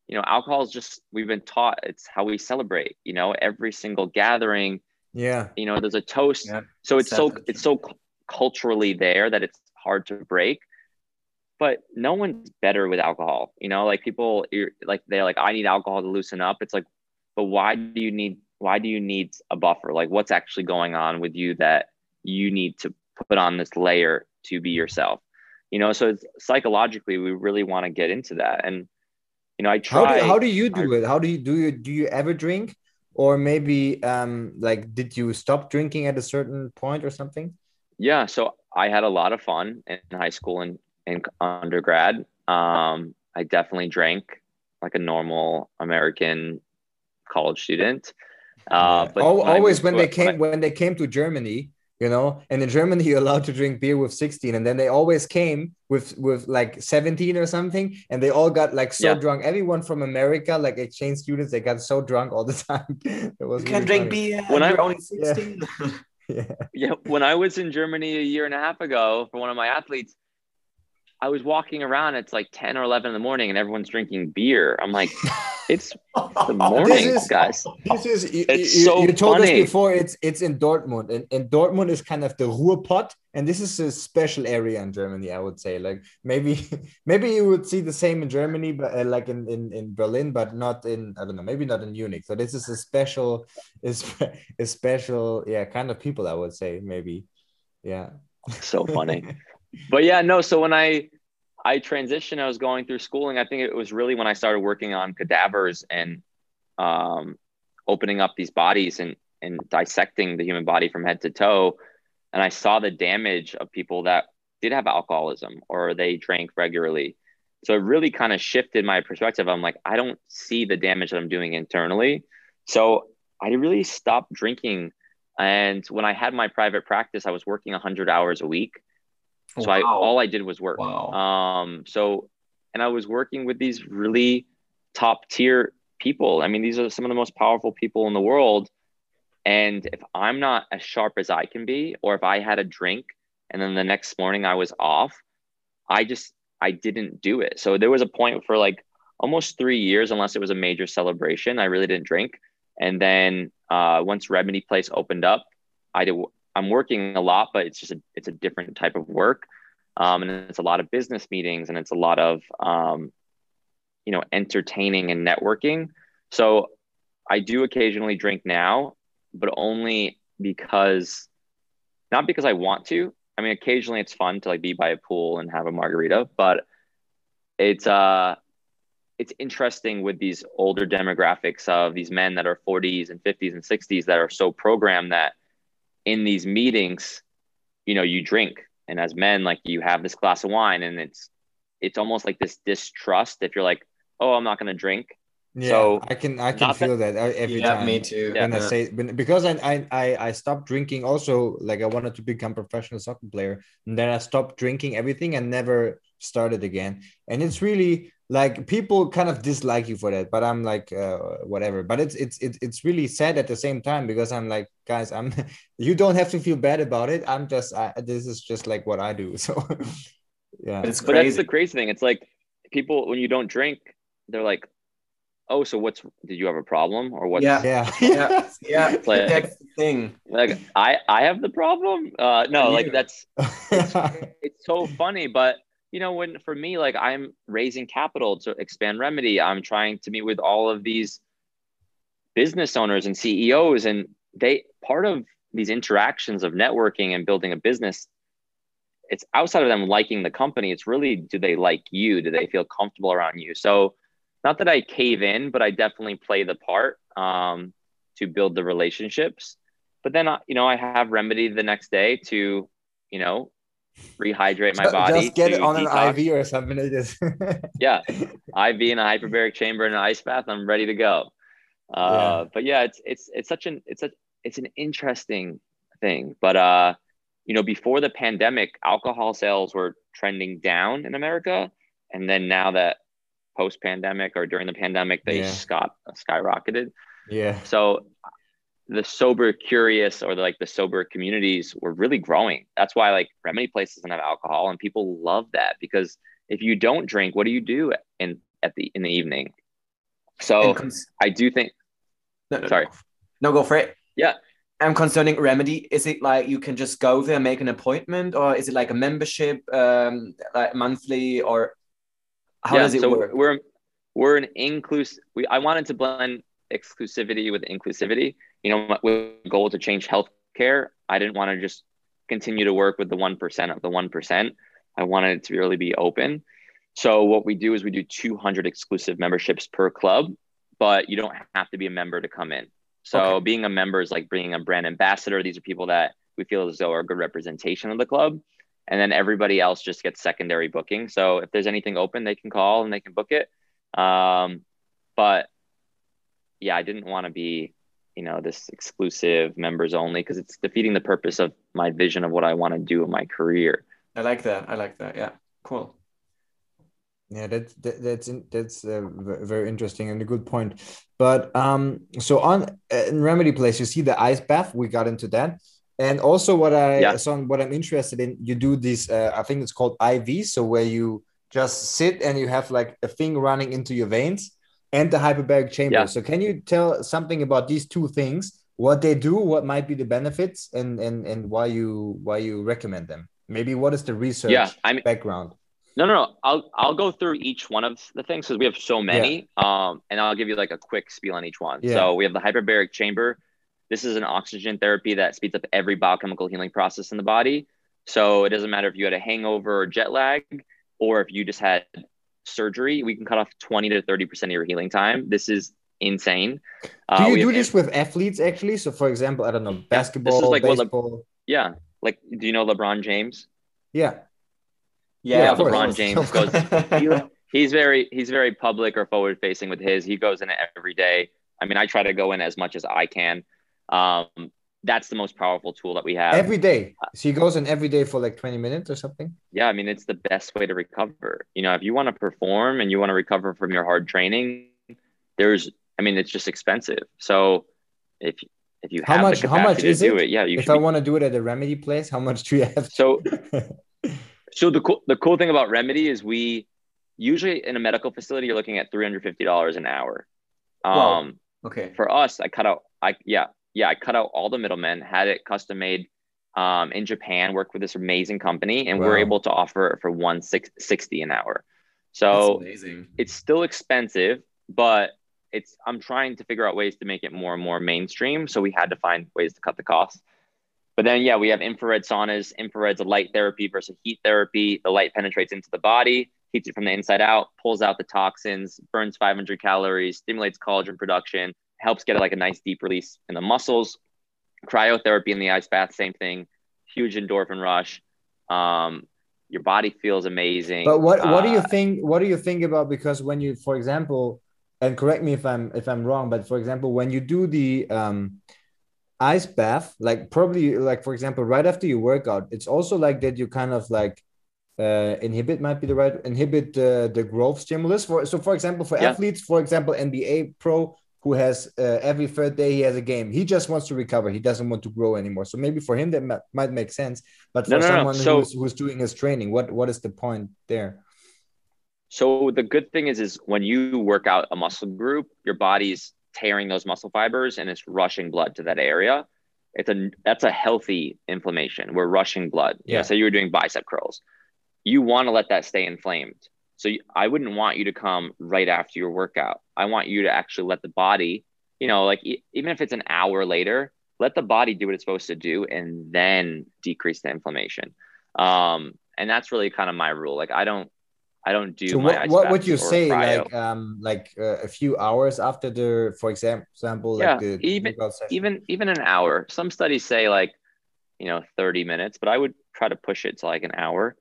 you know, alcohol is just we've been taught it's how we celebrate, you know, every single gathering. Yeah. You know, there's a toast. Yeah. So it's so it's so culturally there that it's hard to break. But no one's better with alcohol. You know, like people like they're like, I need alcohol to loosen up. It's like, but why do you need why do you need a buffer? Like what's actually going on with you that you need to put on this layer to be yourself? You know, so it's psychologically, we really want to get into that. And, you know, I try. How do, how do you do it? How do you do you do you ever drink? Or maybe um like did you stop drinking at a certain point or something? Yeah, so I had a lot of fun in high school and in undergrad. Um, I definitely drank like a normal American college student. Uh, but always when, when they came when, I, when they came to Germany, you know, and in Germany you're allowed to drink beer with 16, and then they always came with with like 17 or something, and they all got like so yeah. drunk. Everyone from America, like exchange students, they got so drunk all the [laughs] time. it was you really can drink beer when I'm only 16. Yeah. [laughs] yeah. yeah, when I was in Germany a year and a half ago for one of my athletes, I was walking around. It's like ten or eleven in the morning, and everyone's drinking beer. I'm like, [laughs] it's the morning, this is, guys. This is it's you, so you told funny. us before. It's it's in Dortmund, and, and Dortmund is kind of the Ruhrpott, and this is a special area in Germany. I would say, like maybe [laughs] maybe you would see the same in Germany, but uh, like in, in in Berlin, but not in I don't know, maybe not in Munich. So this is a special [laughs] is a special yeah kind of people. I would say maybe yeah. So funny. But yeah, no. So when I I transitioned, I was going through schooling. I think it was really when I started working on cadavers and um, opening up these bodies and and dissecting the human body from head to toe. And I saw the damage of people that did have alcoholism or they drank regularly. So it really kind of shifted my perspective. I'm like, I don't see the damage that I'm doing internally. So I really stopped drinking. And when I had my private practice, I was working 100 hours a week. So wow. I all I did was work. Wow. Um, so and I was working with these really top tier people. I mean, these are some of the most powerful people in the world. And if I'm not as sharp as I can be, or if I had a drink and then the next morning I was off, I just I didn't do it. So there was a point for like almost three years, unless it was a major celebration, I really didn't drink. And then uh, once Remedy Place opened up, I did I'm working a lot, but it's just a, it's a different type of work. Um, and it's a lot of business meetings and it's a lot of, um, you know, entertaining and networking. So I do occasionally drink now, but only because, not because I want to. I mean, occasionally it's fun to like be by a pool and have a margarita, but it's, uh, it's interesting with these older demographics of these men that are 40s and 50s and 60s that are so programmed that in these meetings, you know, you drink, and as men, like you have this glass of wine, and it's it's almost like this distrust. If you're like, oh, I'm not going to drink, Yeah, so I can I can feel that, that every yeah, time. me too. When yeah. I say because I, I I stopped drinking also like I wanted to become professional soccer player and then I stopped drinking everything and never started again. And it's really like people kind of dislike you for that, but I'm like uh, whatever. But it's it's it's it's really sad at the same time because I'm like guys, I'm [laughs] you don't have to feel bad about it. I'm just I, this is just like what I do. [laughs] So yeah, it's crazy. But that's the crazy thing. It's like people when you don't drink, they're like oh, so what's did you have a problem or what? Yeah, yeah, [laughs] yeah, yeah. [laughs] Like, that's the thing. Like I, I have the problem. Uh, no, like that's [laughs] it's, it's so funny, but you know, when for me, like I'm raising capital to expand Remedy, I'm trying to meet with all of these business owners and CEOs, and they part of these interactions of networking and building a business. It's outside of them liking the company. It's really do they like you? Do they feel comfortable around you? So not that I cave in, but I definitely play the part um, to build the relationships. But then, uh, you know, I have remedy the next day to, you know, rehydrate my body. Just get it on detox. an IV or something like this. [laughs] yeah, IV in a hyperbaric chamber in an ice bath. I'm ready to go. Uh, yeah. But yeah, it's it's it's such an it's a it's an interesting thing. But uh, you know, before the pandemic, alcohol sales were trending down in America, and then now that post pandemic or during the pandemic, they yeah. skyrocketed. Yeah. So the sober curious or the, like the sober communities were really growing. That's why like remedy places doesn't have alcohol and people love that because if you don't drink, what do you do in at the in the evening? So cons- I do think no, no, sorry. No, go for it. Yeah. And concerning remedy, is it like you can just go there, make an appointment, or is it like a membership, um, like monthly, or how yeah, does it so work? We're we're an inclusive. We I wanted to blend exclusivity with inclusivity. You know, with goal to change healthcare, I didn't want to just continue to work with the one percent of the one percent. I wanted it to really be open. So what we do is we do 200 exclusive memberships per club, but you don't have to be a member to come in. So okay. being a member is like bringing a brand ambassador. These are people that we feel as though are a good representation of the club and then everybody else just gets secondary booking. So if there's anything open, they can call and they can book it. Um, but yeah, I didn't want to be, you know, this exclusive members only because it's defeating the purpose of my vision of what I want to do in my career. I like that. I like that. Yeah, cool. Yeah, that's that, that's that's uh, very interesting and a good point. But um, so on uh, in Remedy Place, you see the ice bath. We got into that. And also, what I yeah. so what I'm interested in, you do this. Uh, I think it's called IV. So where you just sit and you have like a thing running into your veins and the hyperbaric chamber. Yeah. So can you tell something about these two things? What they do, what might be the benefits, and and and why you why you recommend them? Maybe what is the research yeah, I mean, background? No, no, no. I'll I'll go through each one of the things because we have so many. Yeah. Um, and I'll give you like a quick spiel on each one. Yeah. So we have the hyperbaric chamber this is an oxygen therapy that speeds up every biochemical healing process in the body. So it doesn't matter if you had a hangover or jet lag, or if you just had surgery, we can cut off 20 to 30% of your healing time. This is insane. Uh, do you do this with athletes actually? So for example, I don't know, basketball, this is like baseball. Le- yeah. Like, do you know LeBron James? Yeah. Yeah. yeah LeBron James goes, [laughs] he's very, he's very public or forward facing with his, he goes in every day. I mean, I try to go in as much as I can. Um, that's the most powerful tool that we have every day. So he goes in every day for like 20 minutes or something. Yeah, I mean it's the best way to recover. You know, if you want to perform and you want to recover from your hard training, there's I mean it's just expensive. So if if you how have much how much is it? it? yeah, if I be... want to do it at a remedy place, how much do you have? So [laughs] so the cool the cool thing about remedy is we usually in a medical facility you're looking at $350 an hour. Um, okay. For us, I cut out I yeah yeah, I cut out all the middlemen, had it custom made um, in Japan, worked with this amazing company, and wow. we're able to offer it for one six, 60 an hour. So it's still expensive, but it's I'm trying to figure out ways to make it more and more mainstream. So we had to find ways to cut the cost. But then yeah, we have infrared saunas. Infrared's a light therapy versus heat therapy. The light penetrates into the body, heats it from the inside out, pulls out the toxins, burns 500 calories, stimulates collagen production, helps get like a nice deep release in the muscles. Cryotherapy in the ice bath, same thing. Huge endorphin rush. Um, your body feels amazing. But what what uh, do you uh, think? What do you think about because when you, for example, and correct me if I'm if I'm wrong, but for example, when you do the um, ice bath, like probably like for example, right after you workout, it's also like that you kind of like uh, inhibit might be the right inhibit uh, the growth stimulus for so for example for yeah. athletes for example nba pro who has uh, every third day he has a game. He just wants to recover. He doesn't want to grow anymore. So maybe for him that ma- might make sense but for no, no, someone no. So, who's, who's doing his training what what is the point there? So the good thing is is when you work out a muscle group your body's tearing those muscle fibers and it's rushing blood to that area. It's a that's a healthy inflammation. We're rushing blood. Yeah. say you were doing bicep curls. You want to let that stay inflamed. So I wouldn't want you to come right after your workout. I want you to actually let the body, you know, like even if it's an hour later, let the body do what it's supposed to do and then decrease the inflammation. Um, and that's really kind of my rule. Like I don't, I don't do. So what, what would you say, cryo. like, um, like uh, a few hours after the, for example, like yeah, the even even even an hour. Some studies say like, you know, thirty minutes, but I would try to push it to like an hour.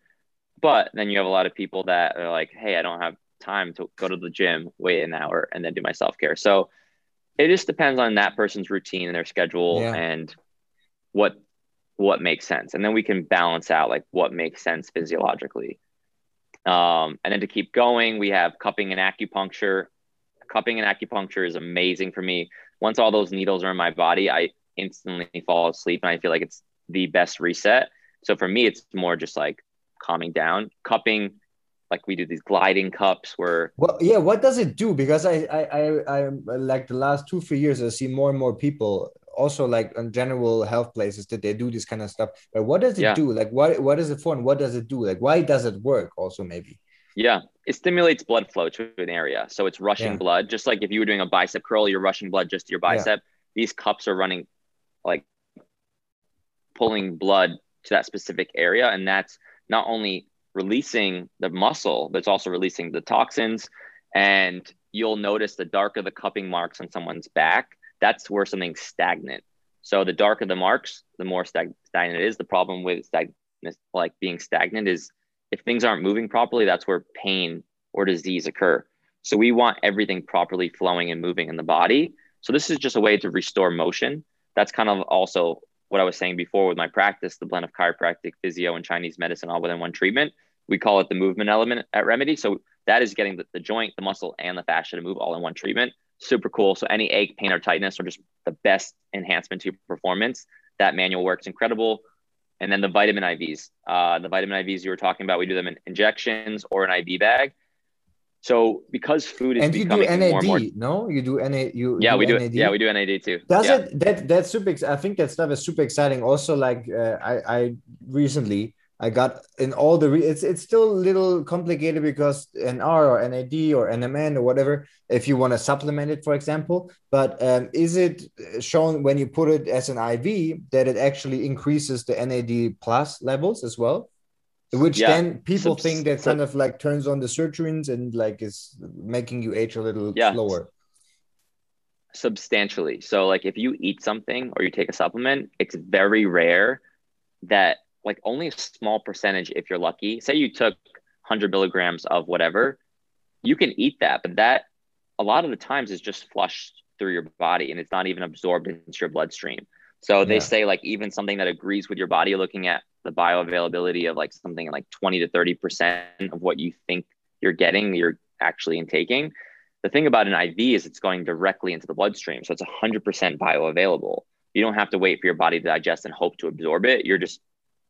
But then you have a lot of people that are like, hey, I don't have time to go to the gym, wait an hour, and then do my self care. So it just depends on that person's routine and their schedule yeah. and what what makes sense. And then we can balance out like what makes sense physiologically. Um, and then to keep going, we have cupping and acupuncture. Cupping and acupuncture is amazing for me. Once all those needles are in my body, I instantly fall asleep and I feel like it's the best reset. So for me, it's more just like calming down. Cupping, like we do these gliding cups where. Well, yeah. What does it do? Because I, I, I, I like the last two, three years, I see more and more people also like on general health places that they do this kind of stuff. But what does it yeah. do? Like, what, what is it for, and what does it do? Like, why does it work? Also, maybe. Yeah, it stimulates blood flow to an area, so it's rushing yeah. blood. Just like if you were doing a bicep curl, you're rushing blood just to your bicep. Yeah. These cups are running, like, pulling blood to that specific area, and that's not only releasing the muscle, but it's also releasing the toxins. And you'll notice the darker the cupping marks on someone's back, that's where something's stagnant. So the darker the marks, the more stag- stagnant it is. The problem with like being stagnant, is if things aren't moving properly, that's where pain or disease occur. So we want everything properly flowing and moving in the body. So this is just a way to restore motion. That's kind of also what I was saying before with my practice, the blend of chiropractic, physio, and Chinese medicine all within one treatment. We call it the movement element at Remedy. So that is getting the, the joint, the muscle, and the fascia to move all in one treatment. Super cool. So any ache, pain, or tightness, or just the best enhancement to performance, that manual works incredible. And then the vitamin IVs. Uh, the vitamin IVs you were talking about, we do them in injections or an IV bag. So because food is and you do NAD, more more... no? You do NAD. You yeah, do we do. NAD? Yeah, we do NAD too. Does yeah. it that that's super? I think that stuff is super exciting. Also, like uh, I I recently I got in all the re- it's it's still a little complicated because NR or NAD or NMN or whatever if you want to supplement it, for example. But um, is it shown when you put it as an IV that it actually increases the NAD plus levels as well? Which yeah. then people Subs- think that kind of like turns on the sirtuins and like is making you age a little yeah. slower substantially so like if you eat something or you take a supplement it's very rare that like only a small percentage if you're lucky say you took 100 milligrams of whatever you can eat that but that a lot of the times is just flushed through your body and it's not even absorbed into your bloodstream so they yeah. say like even something that agrees with your body looking at the bioavailability of like something like 20 to 30% of what you think you're getting, you're actually intaking. The thing about an IV is it's going directly into the bloodstream. So it's 100% bioavailable. You don't have to wait for your body to digest and hope to absorb it. You're just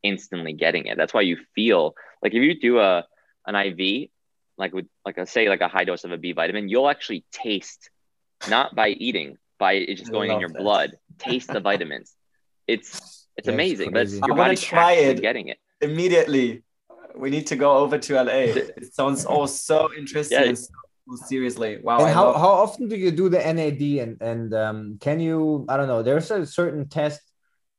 instantly getting it. That's why you feel like if you do a an IV, like with like a say like a high dose of a B vitamin, you'll actually taste not by eating, by it just going in your that. blood, taste the vitamins. It's it's yeah, amazing. But your body's try it getting it immediately. We need to go over to LA. It sounds all so interesting. Yeah. So seriously, wow. And how, love... how often do you do the NAD and and um, can you? I don't know. There's a certain test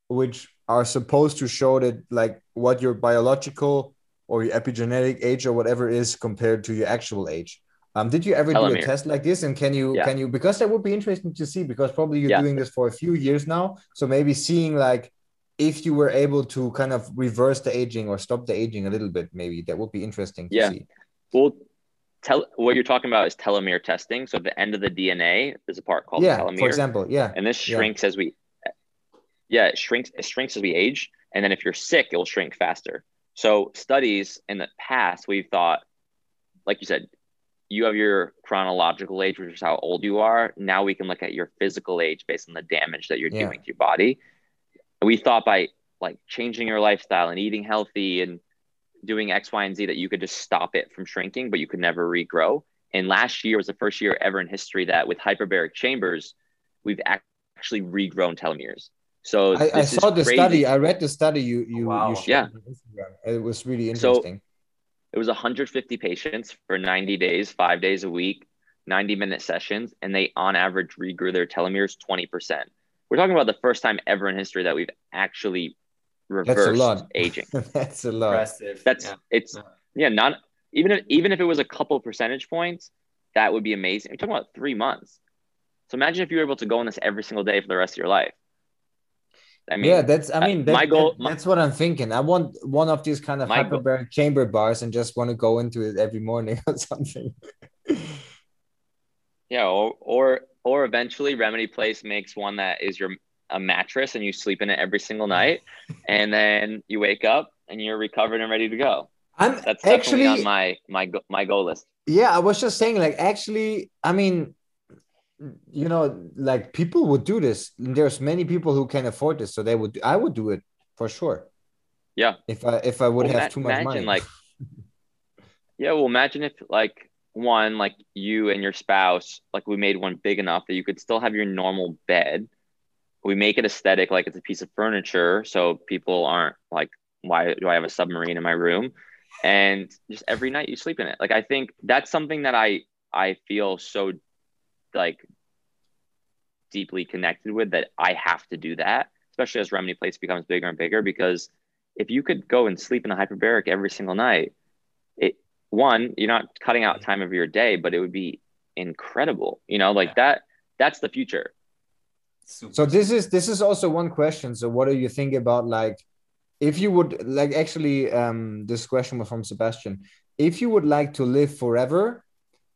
which are supposed to show that like what your biological or your epigenetic age or whatever is compared to your actual age. Um, did you ever Telomere. do a test like this? And can you yeah. can you because that would be interesting to see because probably you're yeah. doing this for a few years now. So maybe seeing like if you were able to kind of reverse the aging or stop the aging a little bit, maybe that would be interesting to yeah. see. Well, tell what you're talking about is telomere testing. So at the end of the DNA, there's a part called yeah, telomere. For example, yeah. And this shrinks yeah. as we yeah, it shrinks it shrinks as we age. And then if you're sick, it will shrink faster. So studies in the past, we've thought, like you said, you have your chronological age, which is how old you are. Now we can look at your physical age based on the damage that you're yeah. doing to your body. We thought by like changing your lifestyle and eating healthy and doing X, Y, and Z that you could just stop it from shrinking, but you could never regrow. And last year was the first year ever in history that with hyperbaric chambers, we've actually regrown telomeres. So I, I saw the crazy. study. I read the study you you, wow. you yeah. It was really interesting. So it was 150 patients for 90 days, five days a week, 90 minute sessions, and they on average regrew their telomeres 20%. We're talking about the first time ever in history that we've actually reversed aging. [laughs] That's a lot. Impressive. That's yeah. it's yeah. yeah, not even if even if it was a couple percentage points, that would be amazing. We're talking about three months. So imagine if you were able to go on this every single day for the rest of your life. I mean, yeah, that's. I uh, mean, that, my goal. That, that's what I'm thinking. I want one of these kind of hyperbaric chamber bars and just want to go into it every morning [laughs] or something. yeah, or or or eventually, Remedy Place makes one that is your a mattress and you sleep in it every single night, [laughs] and then you wake up and you're recovered and ready to go. I'm that's actually on my my my goal list. Yeah, I was just saying, like, actually, I mean, you know, like people would do this. There's many people who can afford this, so they would. I would do it for sure. Yeah. If I if I would well, have too much imagine, money. Like, [laughs] yeah. Well, imagine if like one like you and your spouse like we made one big enough that you could still have your normal bed. We make it aesthetic, like it's a piece of furniture, so people aren't like, why do I have a submarine in my room? And just every night you sleep in it. Like I think that's something that I I feel so like deeply connected with that I have to do that, especially as Remedy Place becomes bigger and bigger. Because if you could go and sleep in a hyperbaric every single night, one, you're not cutting out time of your day, but it would be incredible. You know, like yeah. that, that's the future. So this is this is also one question. So what do you think about like if you would like actually um this question was from Sebastian. If you would like to live forever,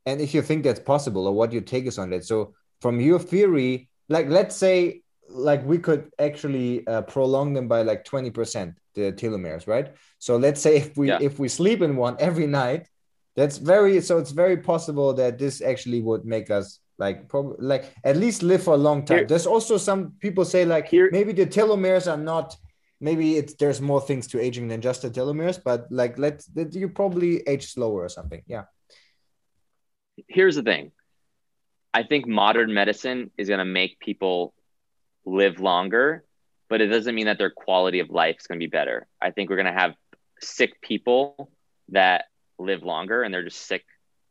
and if you think that's possible or what your take is on that so from your theory like let's say like we could actually uh, prolong them by like 20% the telomeres right so let's say if we yeah. if we sleep in one every night that's very so it's very possible that this actually would make us like probably like at least live for a long time Here. there's also some people say like Here. maybe the telomeres are not maybe it's there's more things to aging than just the telomeres but like let's you probably age slower or something yeah here's the thing I think modern medicine is going to make people live longer, but it doesn't mean that their quality of life is going to be better. I think we're going to have sick people that live longer and they're just sick.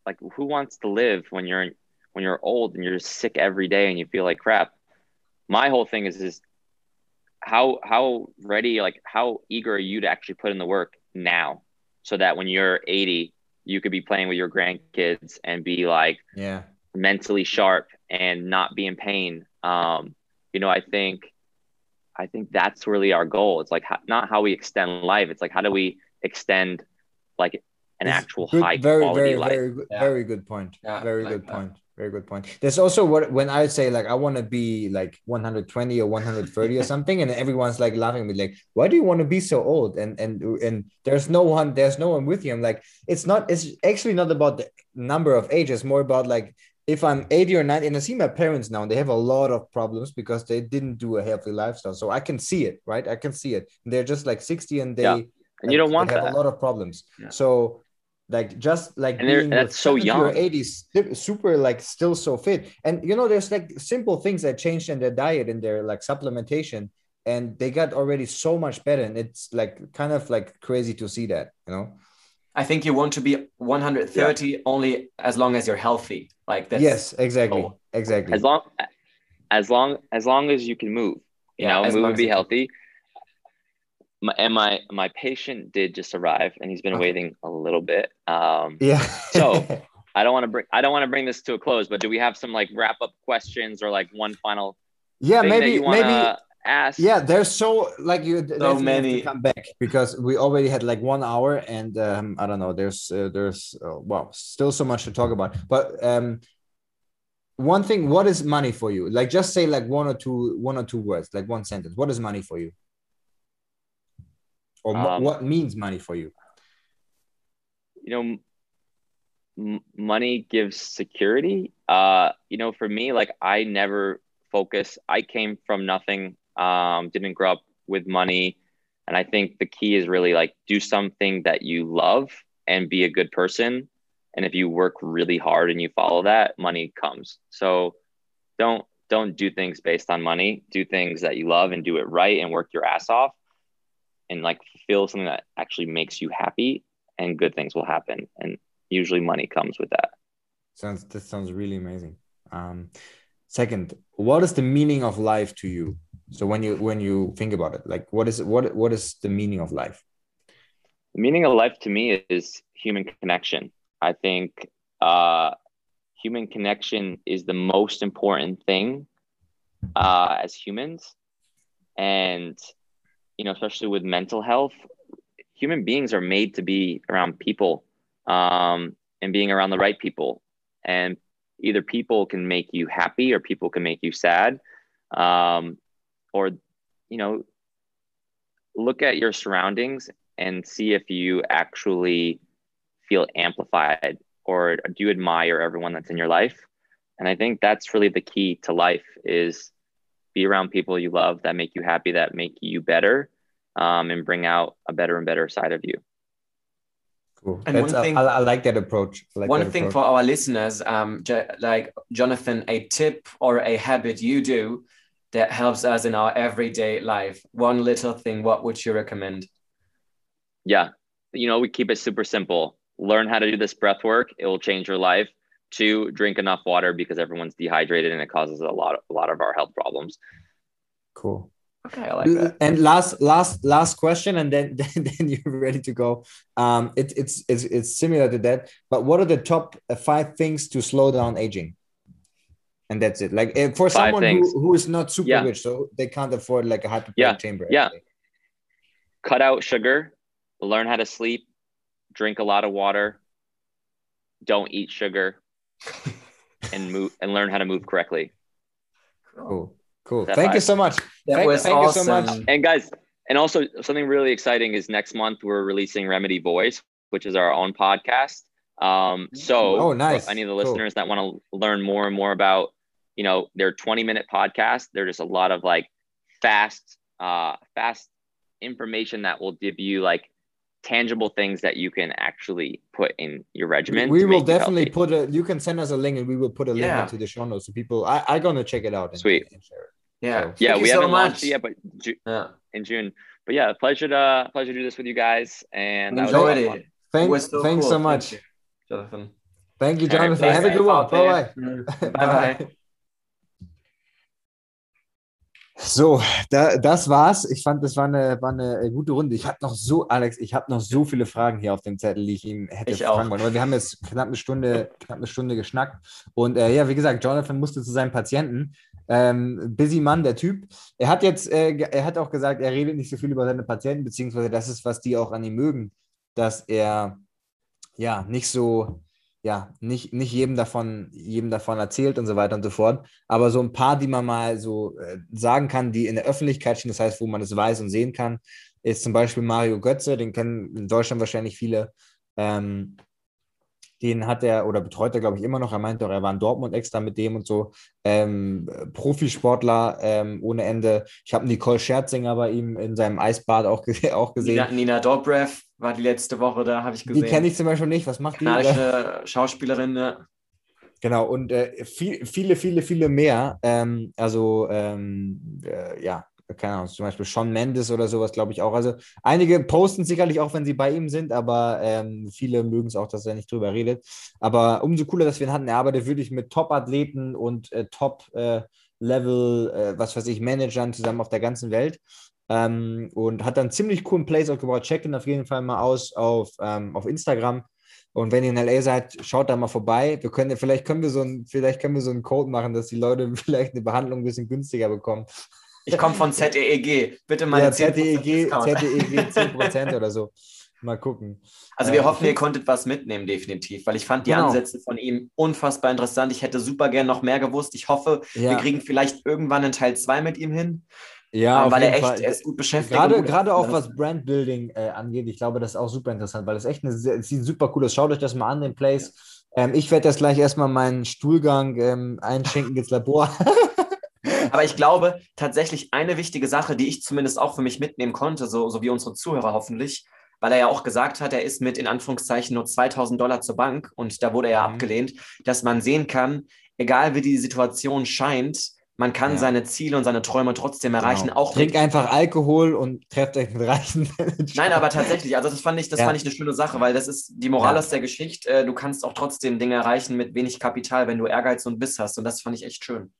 Like who wants to live when you're when you're old and you're just sick every day and you feel like crap? My whole thing is is how how ready like how eager are you to actually put in the work now so that when you're 80 you could be playing with your grandkids and be like yeah mentally sharp and not be in pain um you know i think i think that's really our goal it's like how, not how we extend life it's like how do we extend like an it's actual good, high very quality very life. very good yeah. very good point yeah, very like good that. point very good point there's also what when i say like i want to be like 120 or 130 or something and everyone's like laughing at me like why do you want to be so old and and and there's no one there's no one with you i'm like it's not it's actually not about the number of ages more about like if I'm 80 or 90, and I see my parents now, and they have a lot of problems because they didn't do a healthy lifestyle. So I can see it, right? I can see it. They're just like 60 and they, yeah. and you don't want have that. a lot of problems. Yeah. So like just like and being that's so young or 80s super like still so fit and you know there's like simple things that changed in their diet and their like supplementation and they got already so much better and it's like kind of like crazy to see that you know i think you want to be 130 yeah. only as long as you're healthy like that yes exactly oh. exactly as long as long as long as you can move you yeah, know move and be healthy my, and my my patient did just arrive and he's been okay. waiting a little bit um yeah so [laughs] i don't want to bring i don't want to bring this to a close but do we have some like wrap up questions or like one final yeah maybe maybe ask. Yeah, there's so like you so many come back because we already had like one hour and um, I don't know. There's uh, there's uh, well still so much to talk about, but um, one thing. What is money for you? Like just say like one or two one or two words, like one sentence. What is money for you? Or um, what means money for you? You know, m- money gives security. Uh, you know, for me, like I never focus. I came from nothing um, didn't grow up with money. And I think the key is really like do something that you love and be a good person. And if you work really hard and you follow that, money comes. So don't don't do things based on money. Do things that you love and do it right and work your ass off and like feel something that actually makes you happy and good things will happen. And usually money comes with that. Sounds that sounds really amazing. Um, second, what is the meaning of life to you? So when you when you think about it like what is what what is the meaning of life? The meaning of life to me is human connection. I think uh, human connection is the most important thing uh, as humans. And you know especially with mental health human beings are made to be around people um, and being around the right people. And either people can make you happy or people can make you sad. Um, or you know look at your surroundings and see if you actually feel amplified or do you admire everyone that's in your life and i think that's really the key to life is be around people you love that make you happy that make you better um, and bring out a better and better side of you Cool. And That's, one thing, I, I, like that approach. Like one that thing approach. for our listeners, um, like Jonathan, a tip or a habit you do that helps us in our everyday life? One little thing, what would you recommend? Yeah, you know, we keep it super simple. Learn how to do this breath work, it will change your life. Two, drink enough water because everyone's dehydrated and it causes a lot of, a lot of our health problems. Cool. Okay, I like that. And last, last, last question, and then [laughs] then, then you're ready to go. Um, it, it's it's it's similar to that, but what are the top five things to slow down aging? And that's it. Like for Five someone who, who is not super yeah. rich, so they can't afford like a hyperbaric yeah. chamber. Yeah. Cut out sugar, learn how to sleep, drink a lot of water, don't eat sugar, [laughs] and move and learn how to move correctly. Cool. Cool. Thank five? you so much. That thank, was thank awesome. you so much. And guys, and also something really exciting is next month we're releasing Remedy Voice, which is our own podcast. Um, so oh, nice. any of the listeners cool. that want to learn more and more about you know, they're 20 minute podcasts. They're just a lot of like fast, uh, fast information that will give you like tangible things that you can actually put in your regimen. We will definitely put a. You can send us a link, and we will put a link yeah. into the show notes so people. I I gonna check it out. And, Sweet. And share it. Yeah. So, yeah. We haven't so launched it yet, but Ju- yeah. in June. But yeah, pleasure to pleasure to do this with you guys, and enjoyed it. Thank, so thanks cool. so much, Thank you, Jonathan. Thank you, Jonathan. Right, Have a good one. Bye [laughs] bye. So, da, das war's. Ich fand, das war eine, war eine gute Runde. Ich habe noch so, Alex, ich habe noch so viele Fragen hier auf dem Zettel, die ich ihm hätte ich fragen auch. wollen. Aber wir haben jetzt knapp eine Stunde, knapp eine Stunde geschnackt. Und äh, ja, wie gesagt, Jonathan musste zu seinem Patienten. Ähm, busy Mann, der Typ. Er hat jetzt, äh, er hat auch gesagt, er redet nicht so viel über seine Patienten, beziehungsweise das ist, was die auch an ihm mögen, dass er ja nicht so ja, nicht, nicht jedem davon, jedem davon erzählt und so weiter und so fort. Aber so ein paar, die man mal so äh, sagen kann, die in der Öffentlichkeit stehen, das heißt, wo man es weiß und sehen kann, ist zum Beispiel Mario Götze, den kennen in Deutschland wahrscheinlich viele. Ähm, den hat er oder betreut er, glaube ich, immer noch. Er meinte auch, er war in Dortmund extra mit dem und so. Ähm, Profisportler ähm, ohne Ende. Ich habe Nicole Scherzinger bei ihm in seinem Eisbad auch, auch gesehen. Nina, Nina Dobrev war die letzte Woche da, habe ich gesehen. Die kenne ich zum Beispiel nicht. Was macht die? Kanadische Schauspielerin. Ne? Genau, und äh, viel, viele, viele, viele mehr. Ähm, also, ähm, äh, ja, keine Ahnung, zum Beispiel Sean Mendes oder sowas, glaube ich auch. Also einige posten sicherlich auch, wenn sie bei ihm sind, aber ähm, viele mögen es auch, dass er nicht drüber redet. Aber umso cooler, dass wir ihn hatten. Er arbeitet wirklich mit Top-Athleten und äh, Top-Level, äh, äh, was weiß ich, Managern zusammen auf der ganzen Welt. Ähm, und hat dann ziemlich coolen Plays aufgebaut. Checkt ihn auf jeden Fall mal aus auf, ähm, auf Instagram. Und wenn ihr in LA seid, schaut da mal vorbei. Wir können, vielleicht können wir so ein, vielleicht können wir so einen Code machen, dass die Leute [laughs] vielleicht eine Behandlung ein bisschen günstiger bekommen. Ich komme von ZEEG. Bitte meine ja, ZEEG, ZEEG 10% oder so. Mal gucken. Also wir äh, hoffen, ihr konntet was mitnehmen, definitiv, weil ich fand die genau. Ansätze von ihm unfassbar interessant. Ich hätte super gern noch mehr gewusst. Ich hoffe, ja. wir kriegen vielleicht irgendwann einen Teil 2 mit ihm hin. Ja, ähm, weil er echt Fall. er ist gut beschäftigt. Gerade, gerade auch was Brandbuilding äh, angeht, ich glaube, das ist auch super interessant, weil das echt eine, sieht super cool aus. Schaut euch das mal an, den Plays. Ähm, ich werde das gleich erstmal meinen Stuhlgang ähm, einschenken ins Labor. [laughs] Aber ich glaube, tatsächlich eine wichtige Sache, die ich zumindest auch für mich mitnehmen konnte, so, so wie unsere Zuhörer hoffentlich, weil er ja auch gesagt hat, er ist mit in Anführungszeichen nur 2000 Dollar zur Bank und da wurde er ja mhm. abgelehnt, dass man sehen kann, egal wie die Situation scheint, man kann ja. seine Ziele und seine Träume trotzdem erreichen. Genau. Auch Trink einfach Alkohol und trefft euch mit reichen [laughs] Nein, aber tatsächlich, also das fand ich, das ja. fand ich eine schöne Sache, weil das ist die Moral ja. aus der Geschichte. Äh, du kannst auch trotzdem Dinge erreichen mit wenig Kapital, wenn du Ehrgeiz und Biss hast. Und das fand ich echt schön.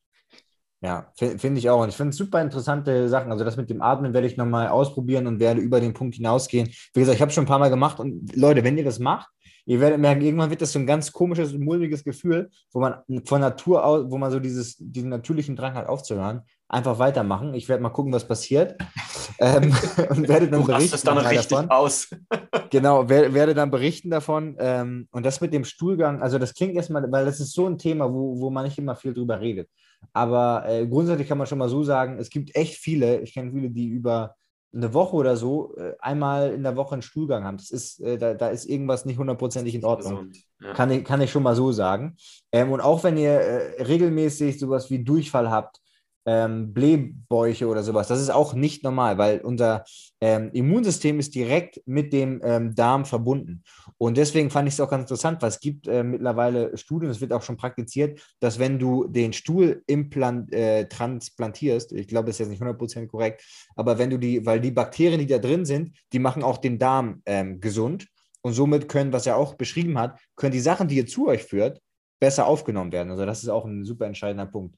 Ja, finde ich auch. Und ich finde super interessante Sachen. Also das mit dem Atmen werde ich nochmal ausprobieren und werde über den Punkt hinausgehen. Wie gesagt, ich habe schon ein paar Mal gemacht und Leute, wenn ihr das macht, ihr werdet merken, irgendwann wird das so ein ganz komisches, mulmiges Gefühl, wo man von Natur aus, wo man so dieses, diesen natürlichen Drang hat aufzuhören, einfach weitermachen. Ich werde mal gucken, was passiert. [laughs] ähm, [laughs] und werde dann du berichten. dann richtig davon. aus. [laughs] genau, werde, werde dann berichten davon. Ähm, und das mit dem Stuhlgang, also das klingt erstmal, weil das ist so ein Thema, wo, wo man nicht immer viel drüber redet. Aber äh, grundsätzlich kann man schon mal so sagen, es gibt echt viele, ich kenne viele, die über eine Woche oder so äh, einmal in der Woche einen Stuhlgang haben. Das ist, äh, da, da ist irgendwas nicht hundertprozentig in Ordnung. Ja. Kann, ich, kann ich schon mal so sagen. Ähm, und auch wenn ihr äh, regelmäßig sowas wie Durchfall habt, ähm, Blähbäuche oder sowas. Das ist auch nicht normal, weil unser ähm, Immunsystem ist direkt mit dem ähm, Darm verbunden. Und deswegen fand ich es auch ganz interessant, weil es gibt äh, mittlerweile Studien, es wird auch schon praktiziert, dass wenn du den Stuhl implant, äh, transplantierst, ich glaube, das ist jetzt nicht 100% korrekt, aber wenn du die, weil die Bakterien, die da drin sind, die machen auch den Darm ähm, gesund. Und somit können, was er auch beschrieben hat, können die Sachen, die ihr zu euch führt, besser aufgenommen werden. Also das ist auch ein super entscheidender Punkt.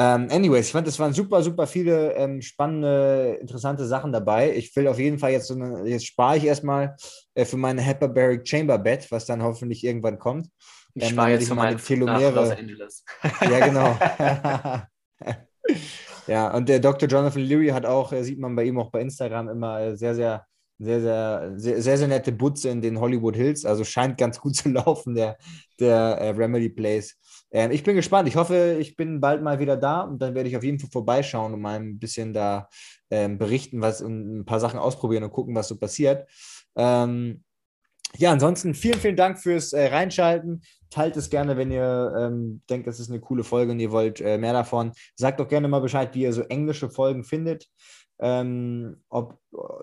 Ähm, anyways, ich fand, es waren super, super viele ähm, spannende, interessante Sachen dabei. Ich will auf jeden Fall jetzt, so eine, jetzt spare ich erstmal äh, für meine Hyperbaric Chamber Bed, was dann hoffentlich irgendwann kommt. Ich ähm, spare jetzt für meine Telomere. Los Angeles. ja, genau. [laughs] [laughs] ja, und der Dr. Jonathan Leary hat auch, äh, sieht man bei ihm auch bei Instagram immer äh, sehr, sehr sehr, sehr, sehr, sehr, sehr nette Butze in den Hollywood Hills. Also scheint ganz gut [laughs] zu laufen, der, der äh, Remedy Place. Ähm, ich bin gespannt. Ich hoffe, ich bin bald mal wieder da und dann werde ich auf jeden Fall vorbeischauen und mal ein bisschen da ähm, berichten, was und ein paar Sachen ausprobieren und gucken, was so passiert. Ähm, ja, ansonsten vielen, vielen Dank fürs äh, Reinschalten. Teilt es gerne, wenn ihr ähm, denkt, das ist eine coole Folge und ihr wollt äh, mehr davon. Sagt doch gerne mal Bescheid, wie ihr so englische Folgen findet ähm, ob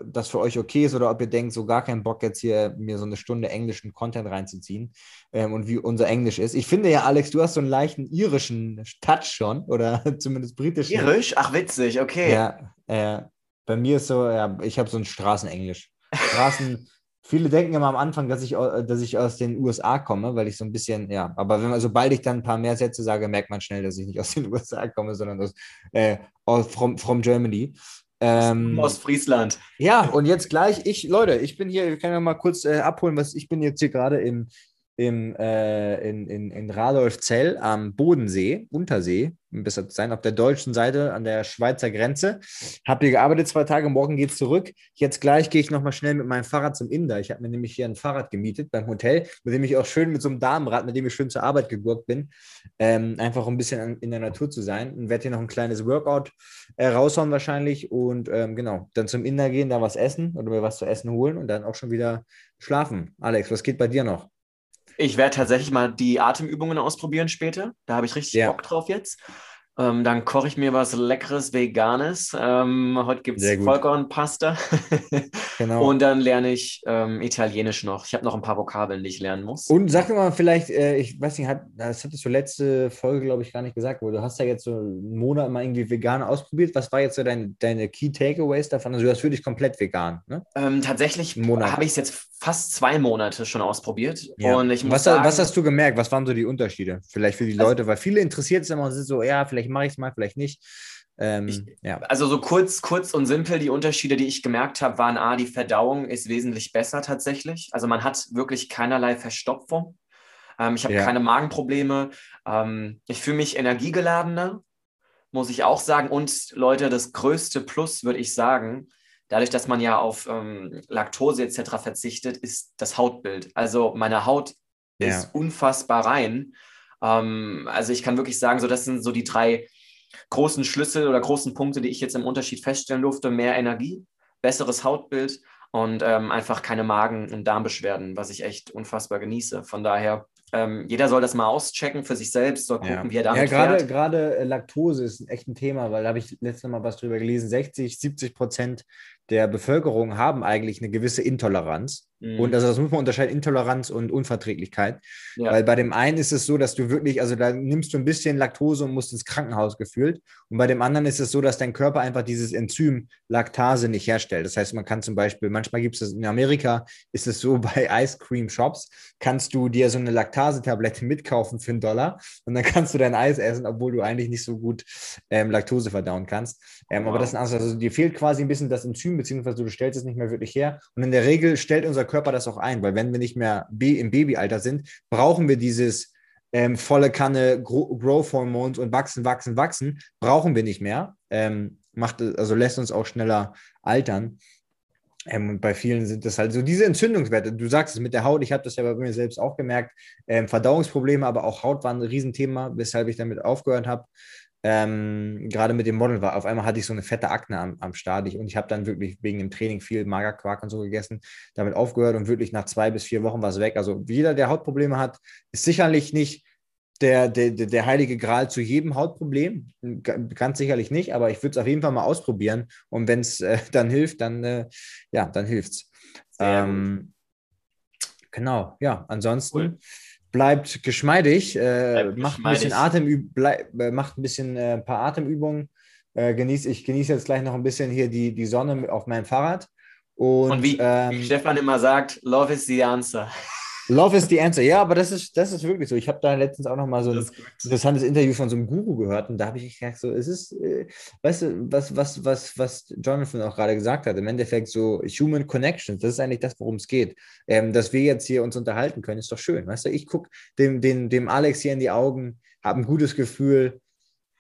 das für euch okay ist oder ob ihr denkt, so gar keinen Bock jetzt hier mir so eine Stunde englischen Content reinzuziehen ähm, und wie unser Englisch ist. Ich finde ja, Alex, du hast so einen leichten irischen Touch schon oder [laughs] zumindest britischen. Irisch? Ach, witzig, okay. Ja, äh, bei mir ist so, ja, ich habe so ein Straßenenglisch. Straßen. [laughs] Viele denken immer am Anfang, dass ich, dass ich aus den USA komme, weil ich so ein bisschen, ja, aber wenn man, sobald ich dann ein paar mehr Sätze sage, merkt man schnell, dass ich nicht aus den [laughs] USA komme, sondern aus, äh, from, from Germany. Ähm, aus Friesland. Ja, und jetzt gleich, ich, Leute, ich bin hier, ich kann ja mal kurz äh, abholen, was ich bin jetzt hier gerade im, im, äh, in, in, in Radolfzell am Bodensee, Untersee, um besser zu sein, auf der deutschen Seite an der Schweizer Grenze. Habe hier gearbeitet zwei Tage, morgen geht es zurück. Jetzt gleich gehe ich nochmal schnell mit meinem Fahrrad zum Inder. Ich habe mir nämlich hier ein Fahrrad gemietet beim Hotel, mit dem ich auch schön mit so einem Damenrad, mit dem ich schön zur Arbeit gegurkt bin, ähm, einfach ein bisschen in der Natur zu sein. Und werde hier noch ein kleines Workout äh, raushauen wahrscheinlich und ähm, genau, dann zum Inder gehen, da was essen oder mir was zu essen holen und dann auch schon wieder schlafen. Alex, was geht bei dir noch? Ich werde tatsächlich mal die Atemübungen ausprobieren später. Da habe ich richtig ja. Bock drauf jetzt. Ähm, dann koche ich mir was Leckeres Veganes. Ähm, heute gibt es Vollkornpasta. [laughs] genau. Und dann lerne ich ähm, Italienisch noch. Ich habe noch ein paar Vokabeln, die ich lernen muss. Und sag mir mal vielleicht, äh, ich weiß nicht, hat, das hattest du letzte Folge, glaube ich, gar nicht gesagt, wo du hast ja jetzt so einen Monat mal irgendwie vegan ausprobiert. Was war jetzt so dein, deine Key Takeaways davon? Also du hast für dich komplett vegan, ne? Ähm, tatsächlich habe ich es jetzt fast zwei Monate schon ausprobiert. Ja. Und ich muss was, sagen, was hast du gemerkt? Was waren so die Unterschiede? Vielleicht für die also, Leute, weil viele interessiert es immer und sind so, ja, vielleicht mache ich es mal, vielleicht nicht. Ähm, ich, ja. Also so kurz, kurz und simpel, die Unterschiede, die ich gemerkt habe, waren A, die Verdauung ist wesentlich besser tatsächlich. Also man hat wirklich keinerlei Verstopfung. Ähm, ich habe ja. keine Magenprobleme. Ähm, ich fühle mich energiegeladener muss ich auch sagen. Und Leute, das größte Plus würde ich sagen, dadurch, dass man ja auf ähm, Laktose etc. verzichtet, ist das Hautbild. Also meine Haut ja. ist unfassbar rein. Ähm, also ich kann wirklich sagen, so das sind so die drei großen Schlüssel oder großen Punkte, die ich jetzt im Unterschied feststellen durfte. Mehr Energie, besseres Hautbild und ähm, einfach keine Magen- und Darmbeschwerden, was ich echt unfassbar genieße. Von daher ähm, jeder soll das mal auschecken für sich selbst, soll gucken, ja. wie er damit ja, gerade. Gerade Laktose ist echt ein Thema, weil da habe ich letztes Mal was drüber gelesen. 60, 70 Prozent der Bevölkerung haben eigentlich eine gewisse Intoleranz. Mhm. Und also das muss man unterscheiden, Intoleranz und Unverträglichkeit. Ja. Weil bei dem einen ist es so, dass du wirklich, also da nimmst du ein bisschen Laktose und musst ins Krankenhaus gefühlt. Und bei dem anderen ist es so, dass dein Körper einfach dieses Enzym Laktase nicht herstellt. Das heißt, man kann zum Beispiel, manchmal gibt es das in Amerika, ist es so [laughs] bei Ice Cream Shops, kannst du dir so eine Laktase-Tablette mitkaufen für einen Dollar und dann kannst du dein Eis essen, obwohl du eigentlich nicht so gut ähm, Laktose verdauen kannst. Ähm, wow. Aber das ist ein anderes, also dir fehlt quasi ein bisschen das Enzym, beziehungsweise du stellst es nicht mehr wirklich her. Und in der Regel stellt unser Körper das auch ein, weil wenn wir nicht mehr im Babyalter sind, brauchen wir dieses ähm, volle Kanne Growth Hormones und wachsen, wachsen, wachsen, brauchen wir nicht mehr. Ähm, macht, also lässt uns auch schneller altern. Ähm, und bei vielen sind das halt so diese Entzündungswerte. Du sagst es mit der Haut, ich habe das ja bei mir selbst auch gemerkt. Ähm, Verdauungsprobleme, aber auch Haut waren ein Riesenthema, weshalb ich damit aufgehört habe ähm, gerade mit dem Model war, auf einmal hatte ich so eine fette Akne am, am Start ich, und ich habe dann wirklich wegen dem Training viel Magerquark und so gegessen, damit aufgehört und wirklich nach zwei bis vier Wochen war es weg. Also jeder, der Hautprobleme hat, ist sicherlich nicht der, der, der heilige Gral zu jedem Hautproblem. Ganz sicherlich nicht, aber ich würde es auf jeden Fall mal ausprobieren. Und wenn es äh, [laughs] dann hilft, dann, äh, ja, dann hilft es. Ähm, genau, ja, ansonsten. Cool bleibt geschmeidig, äh, bleibt macht, geschmeidig. Ein bisschen bleib, äh, macht ein bisschen äh, ein paar Atemübungen. Äh, genieß, ich genieße jetzt gleich noch ein bisschen hier die, die Sonne auf meinem Fahrrad. Und, Und wie, ähm, wie Stefan immer sagt, Love is the answer. Love is the answer. Ja, aber das ist, das ist wirklich so. Ich habe da letztens auch noch mal so ein interessantes Interview von so einem Guru gehört und da habe ich gedacht, so, es ist, äh, weißt du, was, was, was, was Jonathan auch gerade gesagt hat, im Endeffekt so Human Connections, das ist eigentlich das, worum es geht. Ähm, dass wir jetzt hier uns unterhalten können, ist doch schön. Weißt du, ich gucke dem, dem, dem Alex hier in die Augen, habe ein gutes Gefühl.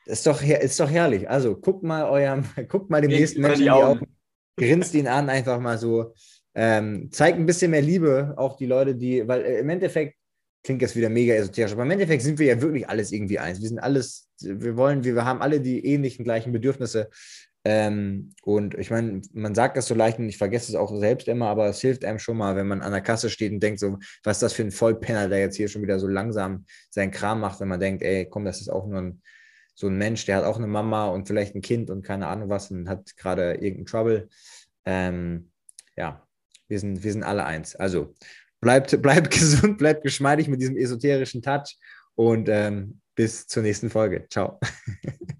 Ist doch, ist doch herrlich. Also guckt mal eurem, [laughs] guckt mal dem Geht nächsten Menschen in die Augen, Augen grinst ihn an, einfach mal so ähm, zeigt ein bisschen mehr Liebe, auch die Leute, die, weil äh, im Endeffekt klingt das wieder mega esoterisch, aber im Endeffekt sind wir ja wirklich alles irgendwie eins. Wir sind alles, wir wollen, wir, wir haben alle die ähnlichen, gleichen Bedürfnisse. Ähm, und ich meine, man sagt das so leicht und ich vergesse es auch selbst immer, aber es hilft einem schon mal, wenn man an der Kasse steht und denkt, so, was ist das für ein Vollpenner, der jetzt hier schon wieder so langsam seinen Kram macht, wenn man denkt, ey, komm, das ist auch nur ein, so ein Mensch, der hat auch eine Mama und vielleicht ein Kind und keine Ahnung was und hat gerade irgendeinen Trouble. Ähm, ja, wir sind, wir sind alle eins. Also bleibt, [laughs] bleibt gesund, bleibt geschmeidig mit diesem esoterischen Touch und ähm, bis zur nächsten Folge. Ciao. [laughs]